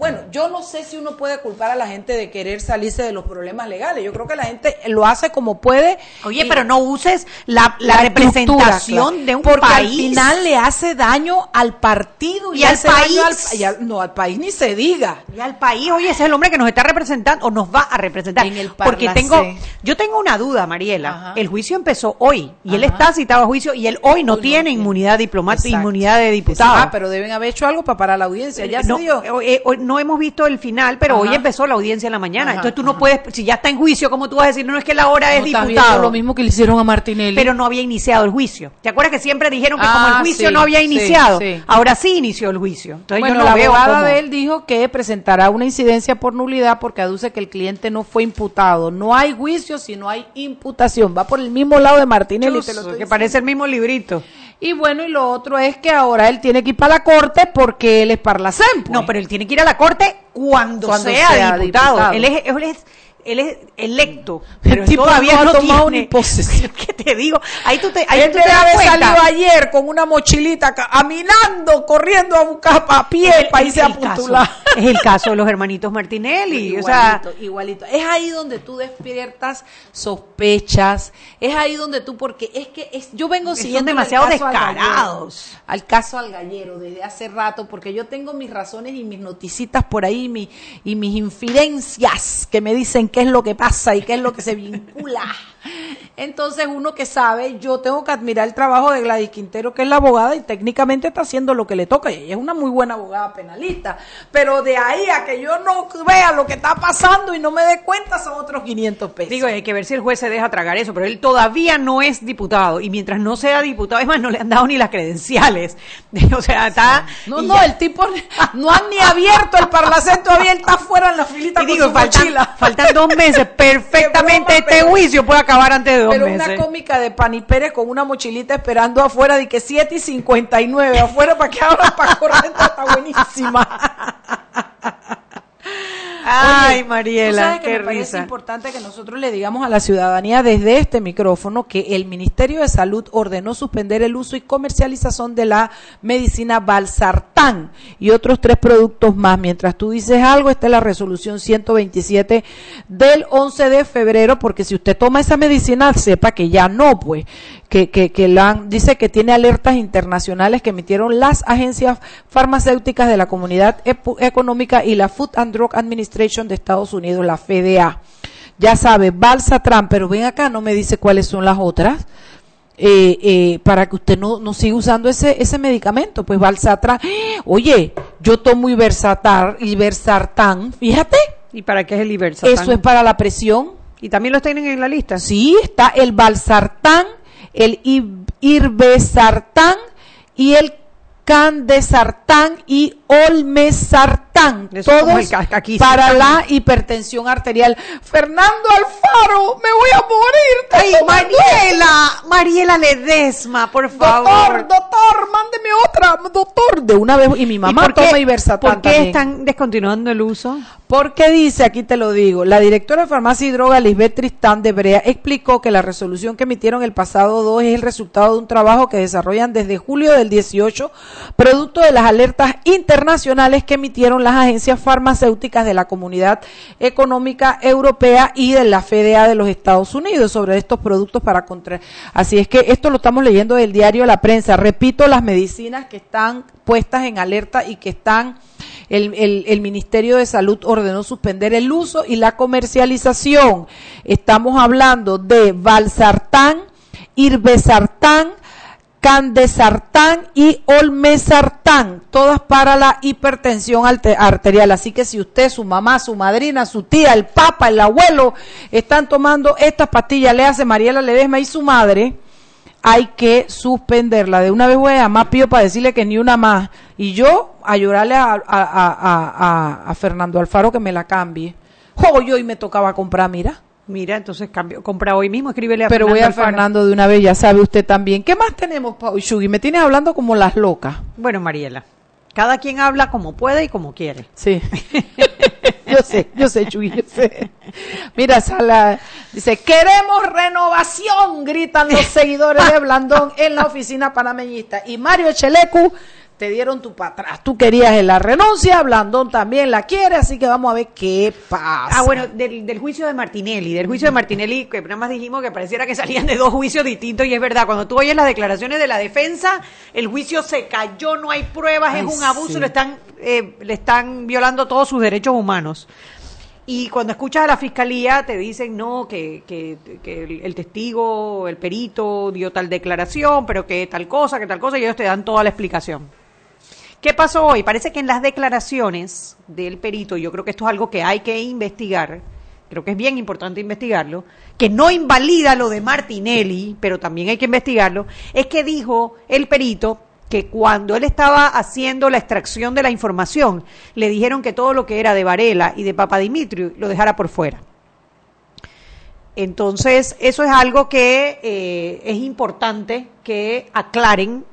bueno, yo no sé si uno puede culpar a la gente de querer salirse de los problemas legales. Yo creo que la gente lo hace como puede. Oye, pero no uses la, la la representación claro. de un porque país. al final le hace daño al partido y, Y al hace daño país. al- y al- no al país ni se diga Y al país, oye, ese es el hombre que nos está representando o nos va a representar. En el Porque tengo, yo tengo una duda, Mariela. Ajá. El juicio empezó hoy y él está citado a juicio y él hoy no Hoy no tiene tiene. inmunidad diplomática, Exacto. inmunidad de diputado. Ah, pero deben haber hecho algo para parar la audiencia. Ya no, se dio. eh, no hemos visto el final, pero hoy empezó la audiencia en la mañana. Ajá, Entonces tú no ajá. puedes, si ya está en juicio, ¿cómo tú vas a decir, no es que la hora es No viendo diputado? lo mismo que le hicieron a Martinelli. Pero no había iniciado el juicio. ¿Te acuerdas que siempre dijeron que Ah, como el juicio sí, no había iniciado? sí. Ahora sí inició el juicio. Entonces bueno, yo no la veo abogada cómo. de él dijo que presentará una incidencia por nulidad porque aduce que el cliente no fue imputado. No hay juicio si no hay imputación. Va por el mismo lado de Martinelli. Te lo que parece el mismo librito. Y bueno, y lo otro es que ahora él tiene que ir para la corte porque él es parlacén. pues. No, pero él tiene que ir a la corte cuando, Cuando sea, sea diputado. diputado. Él es, él es él es electo, El pero él tipo todavía no ha tomado tiene ni posesión. ¿Qué te digo? Ahí tú te, ahí Él tú te das salido ayer con una mochilita, ca- caminando, corriendo a buscar pie para irse a el postular. es el caso de los hermanitos Martinelli. o sea, Igualito, igualito. Es ahí donde tú despiertas sospechas, es ahí donde tú, porque es que es, yo vengo siguiendo el demasiado al descarados. gallero, al caso al gallero desde hace rato, porque yo tengo mis razones y mis noticitas por ahí mi- y mis infidencias que me dicen qué es lo que pasa y qué es lo que se vincula. Entonces uno que sabe, yo tengo que admirar el trabajo de Gladys Quintero, que es la abogada y técnicamente está haciendo lo que le toca. Y ella es una muy buena abogada penalista. Pero de ahí a que yo no vea lo que está pasando y no me dé cuenta son otros 500 pesos. digo, hay que ver si el juez se deja tragar eso, pero él todavía no es diputado y mientras no sea diputado, es más, no le han dado ni las credenciales. O sea, está no, no, ya. el tipo no han ni abierto el parlacén, todavía él está fuera en la filita Y con digo, su faltan, faltan dos meses. Perfectamente broma, este pero- juicio puede acabar antes de dos Pero meses. una cómica de Pani Pérez con una mochilita esperando afuera de que 7 y 59 afuera para que abran para correr está buenísima. Ay, Oye, Mariela, sabes que qué me parece risa. importante que nosotros le digamos a la ciudadanía desde este micrófono que el Ministerio de Salud ordenó suspender el uso y comercialización de la medicina Valsartán y otros tres productos más. Mientras tú dices algo, esta es la resolución 127 del 11 de febrero, porque si usted toma esa medicina, sepa que ya no, pues, que, que, que la han- dice que tiene alertas internacionales que emitieron las agencias farmacéuticas de la Comunidad Económica y la Food and Drug Administration de Estados Unidos, la FDA. Ya sabe, Balsatran, pero ven acá, no me dice cuáles son las otras. eh, eh, para que usted no, no siga usando ese, ese medicamento, pues Balsatran. Oye, yo tomo Ibersatar, Ibersartán, fíjate, ¿Y para qué es el Ibersatán? eso es para la presión. ¿Y también los tienen en la lista? Sí, está el Balsartán, el I- Irbesartán y el Candesartán y Olmesartán. Están Eso todos para la hipertensión arterial. Fernando Alfaro, me voy a morir. Ay, Mariela, Mariela Ledesma, por favor. Doctor, doctor, mándeme otra, doctor, de una vez. Y mi mamá ¿Y por qué- toma Iversatán ¿Por qué también. están descontinuando el uso? Porque dice, aquí te lo digo, la directora de farmacia y droga Lisbeth Tristán de Brea explicó que la resolución que emitieron el pasado 2 es el resultado de un trabajo que desarrollan desde julio del 18, producto de las alertas internacionales que emitieron las agencias farmacéuticas de la Comunidad Económica Europea y de la FDA de los Estados Unidos sobre estos productos para contra. Así es que esto lo estamos leyendo del diario La Prensa. Repito, las medicinas que están puestas en alerta y que están el, el- Ministerio de Salud ordenó suspender el uso y la comercialización. Estamos hablando de valsartán, irbesartán, candesartán y olmesartán, todas para la hipertensión arterial. Así que si usted, su mamá, su madrina, su tía, el papa, el abuelo están tomando estas pastillas, le hace Mariela Ledesma y su madre, hay que suspenderla. De una vez voy a llamar Pío para decirle que ni una más. Y yo a llorarle a, a- a- a- Fernando Alfaro que me la cambie. Oh, yo hoy me tocaba comprar, mira. Mira, entonces cambio, compra hoy mismo, escríbele a Pero voy a. Fernando de una vez, ya sabe usted también. ¿Qué más tenemos, Pau Shugui? Me tienes hablando como las locas. Bueno, Mariela, cada quien habla como puede y como quiere. Sí. yo sé, yo sé, Chuy, yo sé. Mira, Sala dice, queremos renovación, gritan los seguidores de Blandón en la oficina panameñista. Y Mario Chelecu, te dieron tu para atrás. Tú querías la renuncia, Blandón también la quiere, así que vamos a ver qué pasa. Ah, bueno, del, del juicio de Martinelli, del juicio de Martinelli, que nada más dijimos que pareciera que salían de dos juicios distintos y es verdad, cuando tú oyes las declaraciones de la defensa, el juicio se cayó, no hay pruebas, Ay, es un abuso, sí. le están eh, le están violando todos sus derechos humanos. Y cuando escuchas a la fiscalía te dicen no, que, que, que el, el testigo, el perito dio tal declaración, pero que tal cosa, que tal cosa, y ellos te dan toda la explicación. ¿Qué pasó hoy? Parece que en las declaraciones del perito, yo creo que esto es algo que hay que investigar, creo que es bien importante investigarlo, que no invalida lo de Martinelli, pero también hay que investigarlo, es que dijo el perito que cuando él estaba haciendo la extracción de la información, le dijeron que todo lo que era de Varela y de Papadimitrio lo dejara por fuera. Entonces, eso es algo que eh, es importante que aclaren,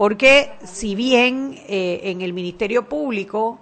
porque si bien eh, en el Ministerio Público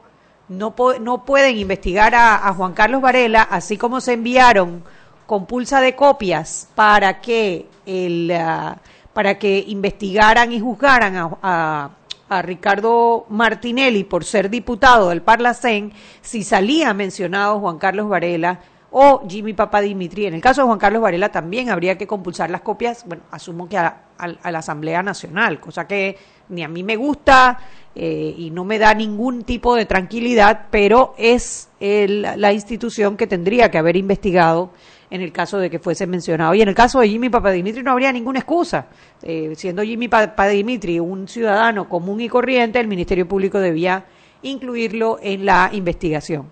no, pueden investigar a, Juan Carlos Varela, así como se enviaron con pulsa de copias para que el ah, para que investigaran y juzgaran a, a- a Ricardo Martinelli por ser diputado del Parlacén, si salía mencionado Juan Carlos Varela o Jimmy Papadimitri. En el caso de Juan Carlos Varela también habría que compulsar las copias, bueno, asumo que a, a- a la Asamblea Nacional, cosa que ni a mí me gusta eh, y no me da ningún tipo de tranquilidad, pero es el- la institución que tendría que haber investigado en el caso de que fuese mencionado. Y en el caso de Jimmy Papadimitri no habría ninguna excusa. Eh, siendo Jimmy Papadimitri un ciudadano común y corriente, el Ministerio Público debía incluirlo en la investigación.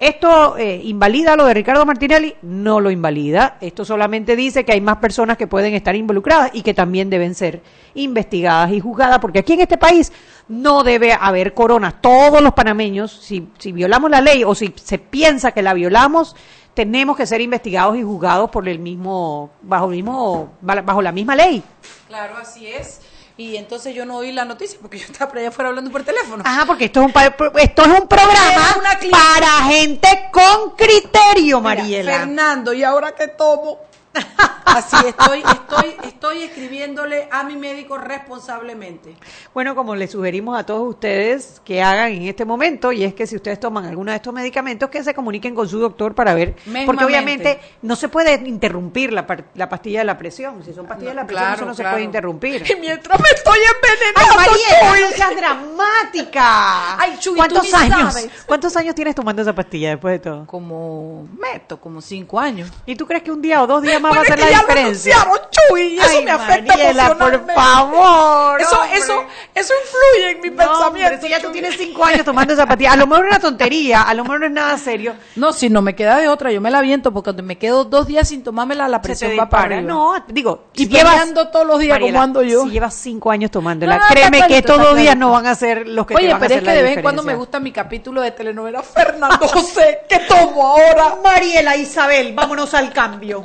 ¿Esto eh, invalida lo de Ricardo Martinelli? No lo invalida. Esto solamente dice que hay más personas que pueden estar involucradas y que también deben ser investigadas y juzgadas, porque aquí en este país no debe haber coronas. Todos los panameños, si, si violamos la ley o si se piensa que la violamos, tenemos que ser investigados y juzgados por el mismo, bajo el mismo, bajo la misma ley. Claro, así es. Y entonces yo no oí la noticia porque yo estaba por allá afuera hablando por teléfono. Ajá, porque esto es un, esto es un programa para gente con criterio, Mira, Mariela. Fernando, ¿y ahora qué tomo? Así estoy, estoy, estoy escribiéndole a mi médico responsablemente. Bueno, como le sugerimos a todos ustedes que hagan en este momento, y es que si ustedes toman alguno de estos medicamentos, que se comuniquen con su doctor para ver, porque obviamente no se puede interrumpir la, la pastilla de la presión. Si son pastillas de la presión, Claro, eso no se puede interrumpir. Y mientras me estoy ¡Ay, envenenando, Mariela, Chuy. no seas dramática! Ay, Chuy, ¿Cuántos años? sabes. ¿Cuántos años tienes tomando esa pastilla después de todo? Como, meto, como cinco años. ¿Y tú crees que un día o dos días más va a es que la ya lo anunciaron, Chuy, y eso Ay, me afecta Mariela, por favor, Eso, hombre. eso, eso influye en mi No, pensamiento. hombre, si ya tú tienes cinco años tomando zapatillas, a lo mejor es una tontería, a lo mejor no es nada serio. No, si no me queda de otra, yo me la aviento porque cuando me quedo dos días sin tomármela, la Se te presión va para arriba. No, digo, Y peleando todos los días Mariela, como ando yo. Si llevas cinco años tomándola, No, créeme que estos dos días no van a ser los que te Oye, van a pero hacer es que la de vez en cuando me gusta mi capítulo de telenovela Fernando José. ¿Qué tomo ahora? Mariela Isabel, vámonos al cambio.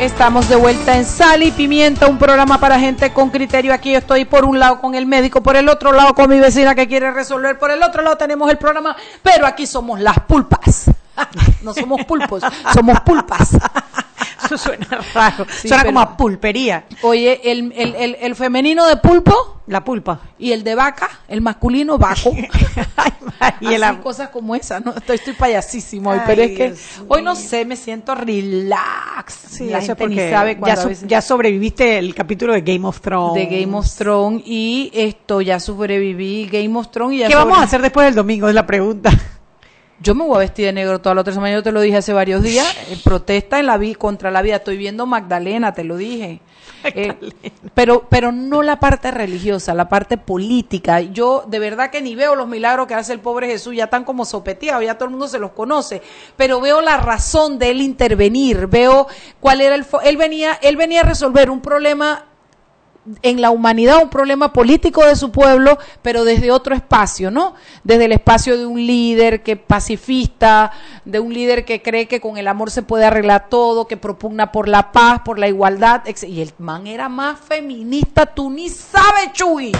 Estamos de vuelta en Sal y Pimienta, un programa para gente con criterio. Aquí yo estoy por un lado con el médico, por el otro lado con mi vecina que quiere resolver, por el otro lado tenemos el programa, pero aquí somos las pulpas. No somos pulpos, somos pulpas. Eso suena raro. Sí, suena pero- como a pulpería. Oye, el, el, el, el femenino de pulpo, La pulpa. y el de vaca, el masculino vaco. Y Así, cosas como esas, ¿no? Estoy, estoy payasísimo hoy, Ay, pero es que Dios hoy no sé, me siento relax. Sí, la gente ni sabe ya, so- veces- ya sobreviviste el capítulo de Game of Thrones. de Game of Thrones y esto ya sobreviví Game of Thrones y ya ¿Qué vamos a sobre- hacer después del domingo? Es la pregunta. Yo me voy a vestir de negro toda la otra semana, yo te lo dije hace varios días, eh, protesta en la vi contra la vida, estoy viendo Magdalena, te lo dije. Eh, pero pero no la parte religiosa, la parte política. Yo de verdad que ni veo los milagros que hace el pobre Jesús, ya están como sopeteados, ya todo el mundo se los conoce, pero veo la razón de él intervenir, veo cuál era el fo- él venía él venía a resolver un problema en la humanidad un problema político de su pueblo, pero desde otro espacio, ¿no? Desde el espacio de un líder que pacifista, de un líder que cree que con el amor se puede arreglar todo, que propugna por la paz, por la igualdad, y el man era más feminista, tú ni sabes, Chuy.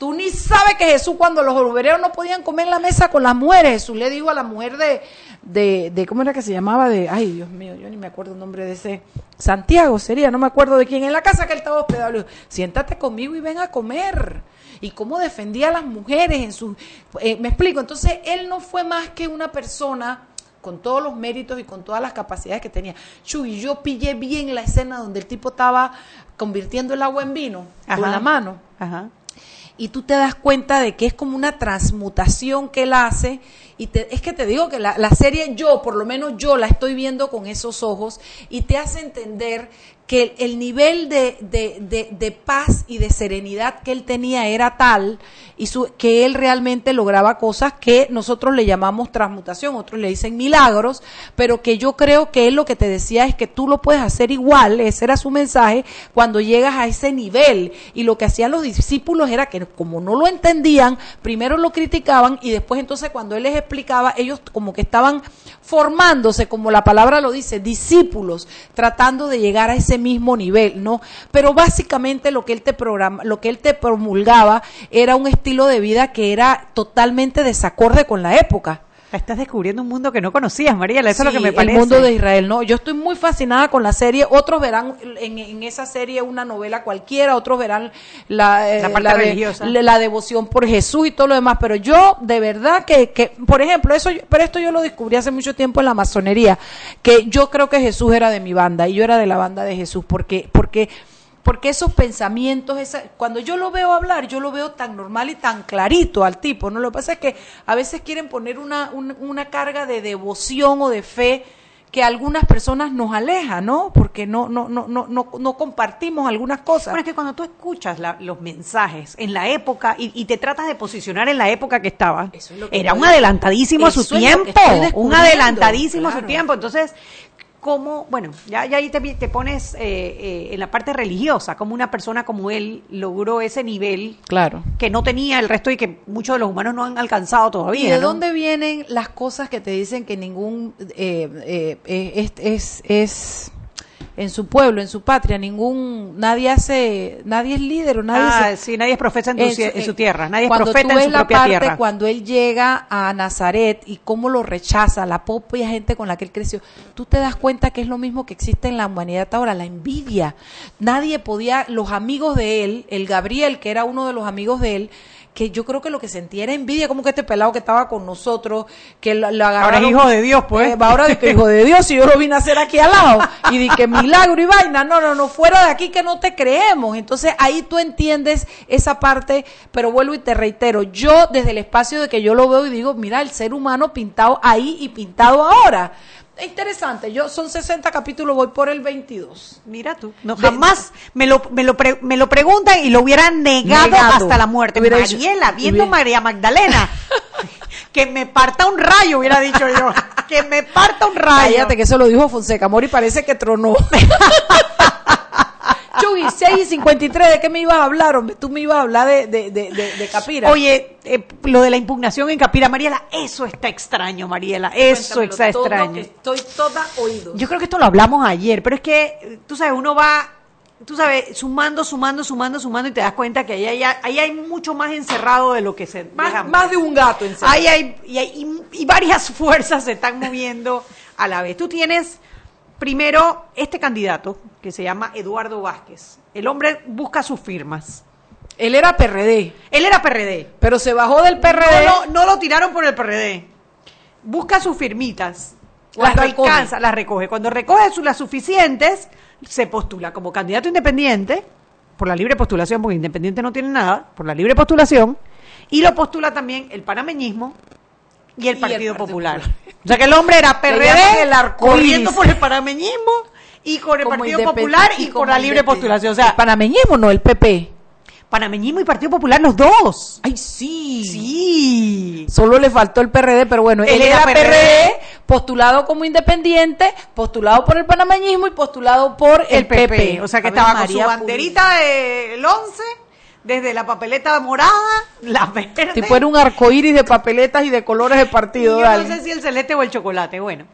Tú ni sabes que Jesús cuando los obreros no podían comer en la mesa con las mujeres, Jesús le dijo a la mujer de, de, de, ¿cómo era que se llamaba? De, ay Dios mío, yo ni me acuerdo el nombre de ese, Santiago sería, no me acuerdo de quién, en la casa que él estaba hospedado, le dijo, siéntate conmigo y ven a comer. Y cómo defendía a las mujeres en su, eh, me explico, entonces él no fue más que una persona con todos los méritos y con todas las capacidades que tenía. Chuy, yo pillé bien la escena donde el tipo estaba convirtiendo el agua en vino con la mano. Ajá y tú te das cuenta de que es como una transmutación que él hace. Y te, es que te digo que la, la, serie yo, por lo menos yo la estoy viendo con esos ojos y te hace entender que el, nivel de, de, de, paz y de serenidad que él tenía era tal y su, que él realmente lograba cosas que nosotros le llamamos transmutación, otros le dicen milagros, pero que yo creo que él lo que te decía es que tú lo puedes hacer igual, ese era su mensaje, cuando llegas a ese nivel. Y lo que hacían los discípulos era que como no lo entendían, primero lo criticaban y después entonces cuando él les explicaba, ellos como que estaban formándose, como la palabra lo dice, discípulos, tratando de llegar a ese mismo nivel, ¿no? Pero básicamente lo que él te programa, lo que él te promulgaba era un estilo de vida que era totalmente desacorde con la época. Estás descubriendo un mundo que no conocías, María. Eso es lo que me parece. El mundo de Israel, ¿no? Yo estoy muy fascinada con la serie. Otros verán en, en esa serie una novela cualquiera, otros verán la, eh, la, parte la, religiosa. De, la devoción por Jesús y todo lo demás. Pero yo, de verdad, que, que, por ejemplo, eso, pero esto yo lo descubrí hace mucho tiempo en la masonería, que yo creo que Jesús era de mi banda y yo era de la banda de Jesús, porque, porque porque esos pensamientos, esa, cuando yo lo veo hablar, yo lo veo tan normal y tan clarito al tipo, ¿no? Lo que pasa es que a veces quieren poner una, una, una carga de devoción o de fe que algunas personas nos aleja, ¿no? Porque no, no, no, no, no, no compartimos algunas cosas. Bueno, es que cuando tú escuchas la, los mensajes en la época y, y, te tratas de posicionar en la época que estaba, es era un adelantadísimo a su tiempo, un adelantadísimo claro. a su tiempo. Entonces, cómo, bueno, ya, ya ahí te, te pones eh, eh, en la parte religiosa, como una persona como él logró ese nivel claro. que no tenía el resto y que muchos de los humanos no han alcanzado todavía. ¿Y de ¿no? dónde vienen las cosas que te dicen que ningún eh, es, es, es en su pueblo, en su patria, ningún, nadie hace, nadie es líder o nadie ah, se, sí, nadie es profeta en, tu, en, en su tierra, nadie es cuando profeta en su la propia parte tierra. Cuando él llega a Nazaret y cómo lo rechaza, la propia gente con la que él creció, tú te das cuenta que es lo mismo que existe en la humanidad ahora, la envidia. Nadie podía, los amigos de él, el Gabriel, que era uno de los amigos de él, que yo creo que lo que sentía era envidia, como que este pelado que estaba con nosotros, que lo, lo agarraron. Ahora es hijo de Dios, pues. Eh, ahora de que hijo de Dios, y yo lo vine a hacer aquí al lado. Y di que milagro y vaina, no, no, no, fuera de aquí que no te creemos. Entonces ahí tú entiendes esa parte, pero vuelvo y te reitero, yo desde el espacio de que yo lo veo y digo, mira, el ser humano pintado ahí y pintado ahora interesante. Yo son 60 capítulos, voy por el 22. Mira tú. No, jamás me lo, me, lo pre, me lo preguntan y lo hubieran negado, negado. hasta la muerte. Hubiera Mariela, dicho, viendo hubiera... María Magdalena. que me parta un rayo, hubiera dicho yo. que me parta un rayo. Cállate, que eso lo dijo Fonseca Mori, parece que tronó. Chuy, 6 y 53, ¿de qué me ibas a hablar? Hombre? Tú me ibas a hablar de, de, de, de Capira. Oye, eh, lo de la impugnación en Capira, Mariela, eso está extraño, Mariela, eso Cuéntamelo está todo, extraño. estoy toda oídos. Yo creo que esto lo hablamos ayer, pero es que, tú sabes, uno va, tú sabes, sumando, sumando, sumando, sumando y te das cuenta que ahí hay, ahí hay mucho más encerrado de lo que se... Más, más de un gato encerrado. Ahí hay, y, hay, y, y varias fuerzas se están moviendo a la vez. Tú tienes... Primero, este candidato, que se llama Eduardo Vázquez. El hombre busca sus firmas. Él era PRD. Él era PRD. Pero se bajó del PRD. No, no, no lo tiraron por el PRD. Busca sus firmitas. Cuando Las recoge. alcanza, las recoge. Cuando recoge las suficientes, se postula como candidato independiente, por la libre postulación, porque independiente no tiene nada, por la libre postulación, y lo postula también el panameñismo y el, Y Partido, el Partido Popular. Popular. O sea que el hombre era PRD, el corriendo por el panameñismo y con el Como Partido Popular y, como la libre postulación. O sea, el panameñismo, no el PP. panameñismo y Partido Popular, los dos. Ay, sí. Sí. Solo le faltó el PRD, pero bueno, él, Él era PRD, postulado como independiente, postulado por el panameñismo y postulado por el, el PP. PP. O sea que estaba con su banderita del 11, desde la papeleta morada, la verde. Tipo era un arcoíris de papeletas y de colores de partido. Yo dale. no sé si el celeste o el chocolate. Bueno,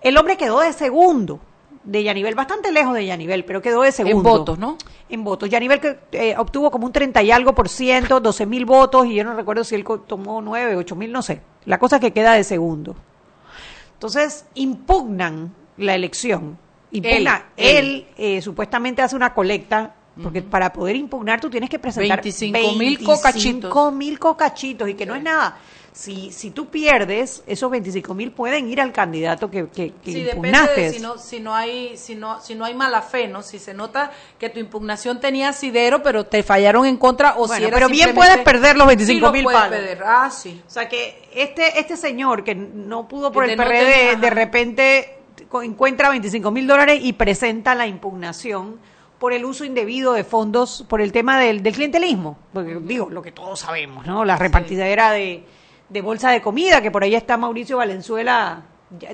el hombre quedó de segundo de Yanivel, bastante lejos de Yanivel, pero quedó de segundo. votos, ¿no? En votos. Yanivel que, eh, obtuvo como un 30 y algo por ciento, 12 mil votos, y yo no recuerdo si él tomó 9, 8 mil, no sé. La cosa es que queda de segundo. Entonces, impugnan la elección. Impugna. Él, Él, eh, supuestamente hace una colecta, porque para poder impugnar tú tienes que presentar 25.000 cocachitos. 25.000 cocachitos, y que no es nada. Si, si tú pierdes, esos 25 mil pueden ir al candidato que, que, que Sí, depende impugnaste. de si no, si no hay, si no, si no hay mala fe, ¿no? Si se nota que tu impugnación tenía asidero, pero te fallaron en contra, o Bueno, si era pero bien puedes perder los 25 Sí, mil lo puedes palos. perder. Ah, sí. O sea que este, este señor que no pudo por el no PRD, tenía- de repente encuentra 25 mil dólares y presenta la impugnación por el uso indebido de fondos, por el tema del, del clientelismo. Porque digo, lo que todos sabemos, ¿no? La repartidera de, de bolsa de comida, que por ahí está Mauricio Valenzuela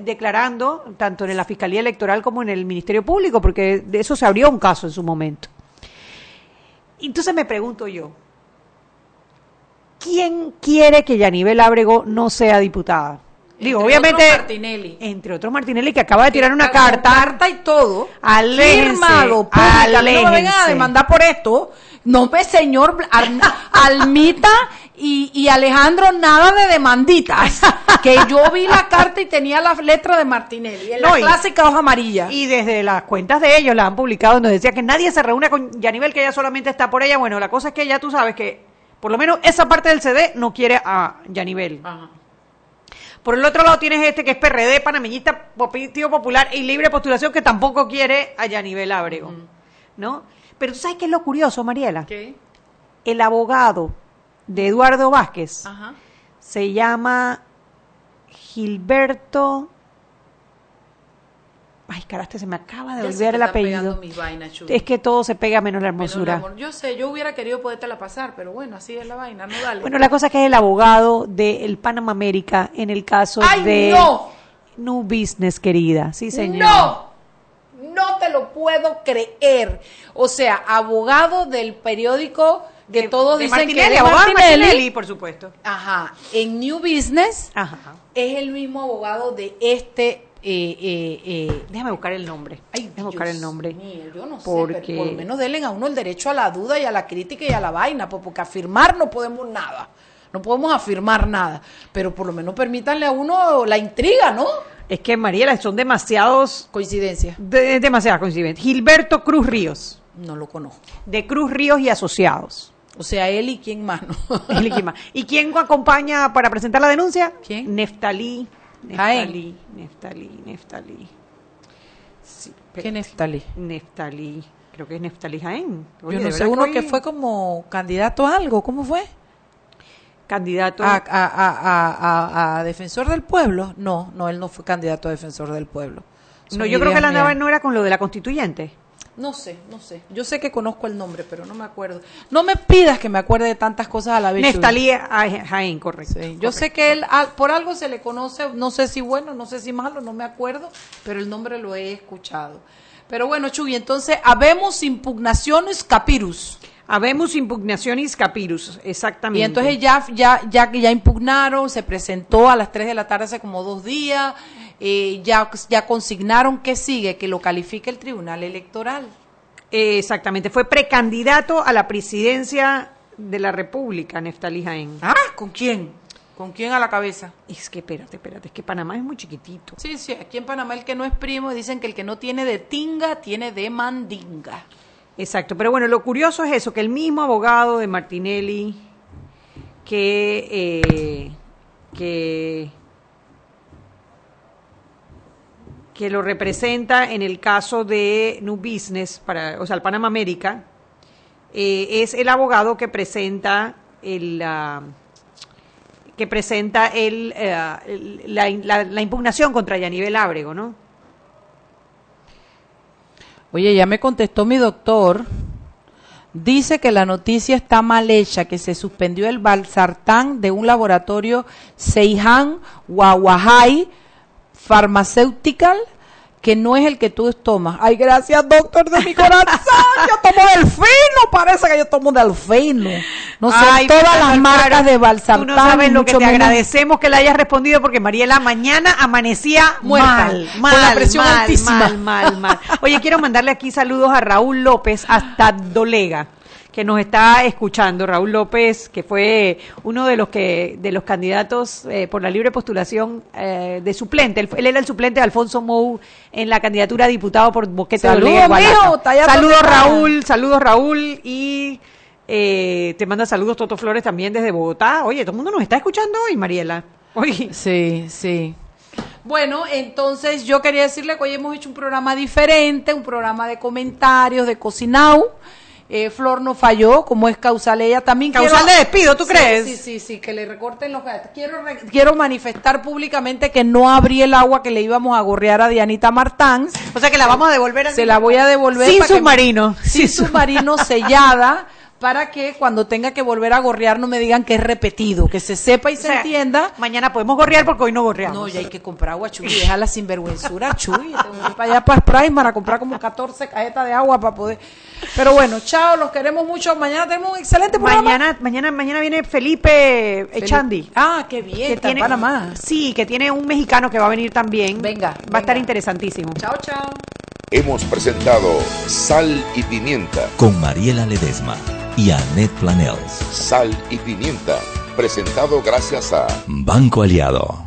declarando, tanto en la Fiscalía Electoral como en el Ministerio Público, porque de eso se abrió un caso en su momento. Entonces me pregunto yo, ¿quién quiere que Yanibel Ábrego no sea diputada? Digo, Entre obviamente, otros, Martinelli. entre otros Martinelli, que acaba de tirar una carta. carta y todo. Aléjense, firmado, pública. No me vengan a demandar por esto. No me, señor Almita y, y Alejandro, nada de demanditas. que yo vi la carta y tenía la letra de Martinelli. En No, la y- clásica hoja amarilla. Y desde las cuentas de ellos la han publicado donde decía que nadie se reúne con Yanibel, que ella solamente está por ella. Bueno, la cosa es que ya tú sabes que por lo menos esa parte del CD no quiere a Yanibel. Por el otro lado tienes este que es PRD, panameñista, Partido Popular y Libre Postulación, que tampoco quiere a Yanibel Ábrego. ¿No? Pero tú sabes qué es lo curioso, Mariela. ¿Qué? El abogado de Eduardo Vázquez Ajá. se llama Gilberto. Ay, caraste, se me acaba de Ya olvidar el apellido. mis vainas, Chuy. Es que todo se pega menos la Menos hermosura. el amor. Yo sé, yo hubiera querido podértela pasar, pero bueno, así es la vaina, no dale. Bueno, la cosa es que es el abogado del Panama América en el caso ¡Ay, de no! New Business, querida. Sí, señor. No, no te lo puedo creer. O sea, abogado del periódico que todos de dicen Martinelli, que es de abogado de Martinelli. Martinelli, por supuesto. Ajá, en New Business Ajá. es el mismo abogado de este. Eh, eh, eh, Déjame buscar el nombre. Déjame buscar el nombre. mío, yo no sé, Porque- pero por lo menos denle a uno el derecho a la duda y a la crítica y a la vaina, pues, porque afirmar no podemos nada. No podemos afirmar nada, pero por lo menos permítanle a uno la intriga, ¿no? Es que, Mariela, son demasiados. Coincidencias. De, demasiadas coincidencias. Gilberto Cruz Ríos, No lo conozco. de Cruz Ríos y Asociados. O sea, él y quién más, ¿no? El Iquima. ¿Y quién acompaña para presentar la denuncia? ¿Quién? Neftalí. Neftalí. Neftalí. Neftalí. Sí, ¿Quién es Tali? Neftalí. Creo que es Neftalí Jaén. Yo no sé, uno que fue como candidato a algo, ¿cómo fue? Candidato. A, a- a- a- defensor del pueblo. No, no, él no fue candidato a defensor del pueblo. Son no, yo creo que la andaba no era con lo de la constituyente. No sé, no sé. Yo sé que conozco el nombre, pero no me acuerdo. No me pidas que me acuerde de tantas cosas a la vez. Chuy. Neftalí Jaén, correcto. Sí, Yo sé que él, al- por algo se le conoce, no sé si bueno, no sé si malo, no me acuerdo, pero el nombre lo he escuchado. Pero bueno, Chuy, entonces, habemos impugnaciones capirus. Habemos impugnaciones capirus, exactamente. Y entonces ya, ya, ya, ya impugnaron, se presentó a las 3 de la tarde hace como dos días, eh, ya, ya consignaron que sigue, que lo califique el Tribunal Electoral. Eh, exactamente, fue precandidato a la presidencia de la República, Neftalí Jaén. Ah, ¿con quién? ¿Con quién a la cabeza? Es que espérate, espérate, es que Panamá es muy chiquitito. Sí, sí, aquí en Panamá el que no es primo dicen que el que no tiene de tinga tiene de mandinga. Exacto, pero bueno, lo curioso es eso, que el mismo abogado de Martinelli que, eh, que, que lo representa en el caso de New Business, para, o sea, el Panama América, eh, es el abogado que presenta el... ah, que presenta el, el- la, la- impugnación contra Yanivel Ábrego, ¿no? Oye, ya me contestó mi doctor. Dice que la noticia está mal hecha, que se suspendió el balsartán de un laboratorio Seihan Wawahai Pharmaceutical que no es el que tú tomas. Ay, gracias, doctor de mi corazón. Yo tomo delfino, parece que yo tomo delfino. No sé, Ay, todas las marcas de Tú Balsartán. no sabes lo que te menos- agradecemos que le hayas respondido porque Mariela mañana amanecía Muerta, mal, con mal, la presión mal, altísima. mal, mal, mal. Oye, quiero mandarle aquí saludos a Raúl López hasta Dolega que nos está escuchando Raúl López que fue uno de los que de los candidatos eh, por la libre postulación eh, de suplente él, era el suplente de Alfonso Mou en la candidatura a diputado por Boquete Saludos, saludos. Raúl saludos Raúl y eh, te manda saludos Toto Flores también desde Bogotá. Oye, todo el mundo nos está escuchando hoy, Mariela. Oye. Sí, sí. Bueno, entonces yo quería decirle que hoy hemos hecho un programa diferente, un programa de comentarios, de cocinau. Eh, Flor no falló, como es causal ella también. Causal de despido, ¿tú Sí, crees? Sí, sí, sí, que le recorten los gastos. Quiero, re- quiero manifestar públicamente que no abrí el agua que le íbamos a gorrear a Dianita Martán. O sea que la vamos a devolver. al Se la voy a devolver. Sin que- submarino. sin submarino sellada para que cuando tenga que volver a gorrear no me digan que es repetido, que se sepa y se sea, entienda. Mañana podemos gorrear porque hoy no gorreamos. No, ya hay que comprar agua, Chuy. Deja la sinvergüenzura, Chuy. Tengo que ir para allá para Sprite a comprar como 14 cajetas de agua para poder. Pero bueno, chao, los queremos mucho. Mañana tenemos un excelente programa. Mañana, mañana, mañana viene Felipe Echandi. Ah, qué bien. Que está en tiene, Panamá. Sí, que tiene un mexicano que va a venir también. Venga, Va a estar interesantísimo. Chao, chao. Hemos presentado Sal y Pimienta. Con Mariela Ledesma y Annette Planels. Sal y Pimienta. Presentado gracias a Banco Aliado.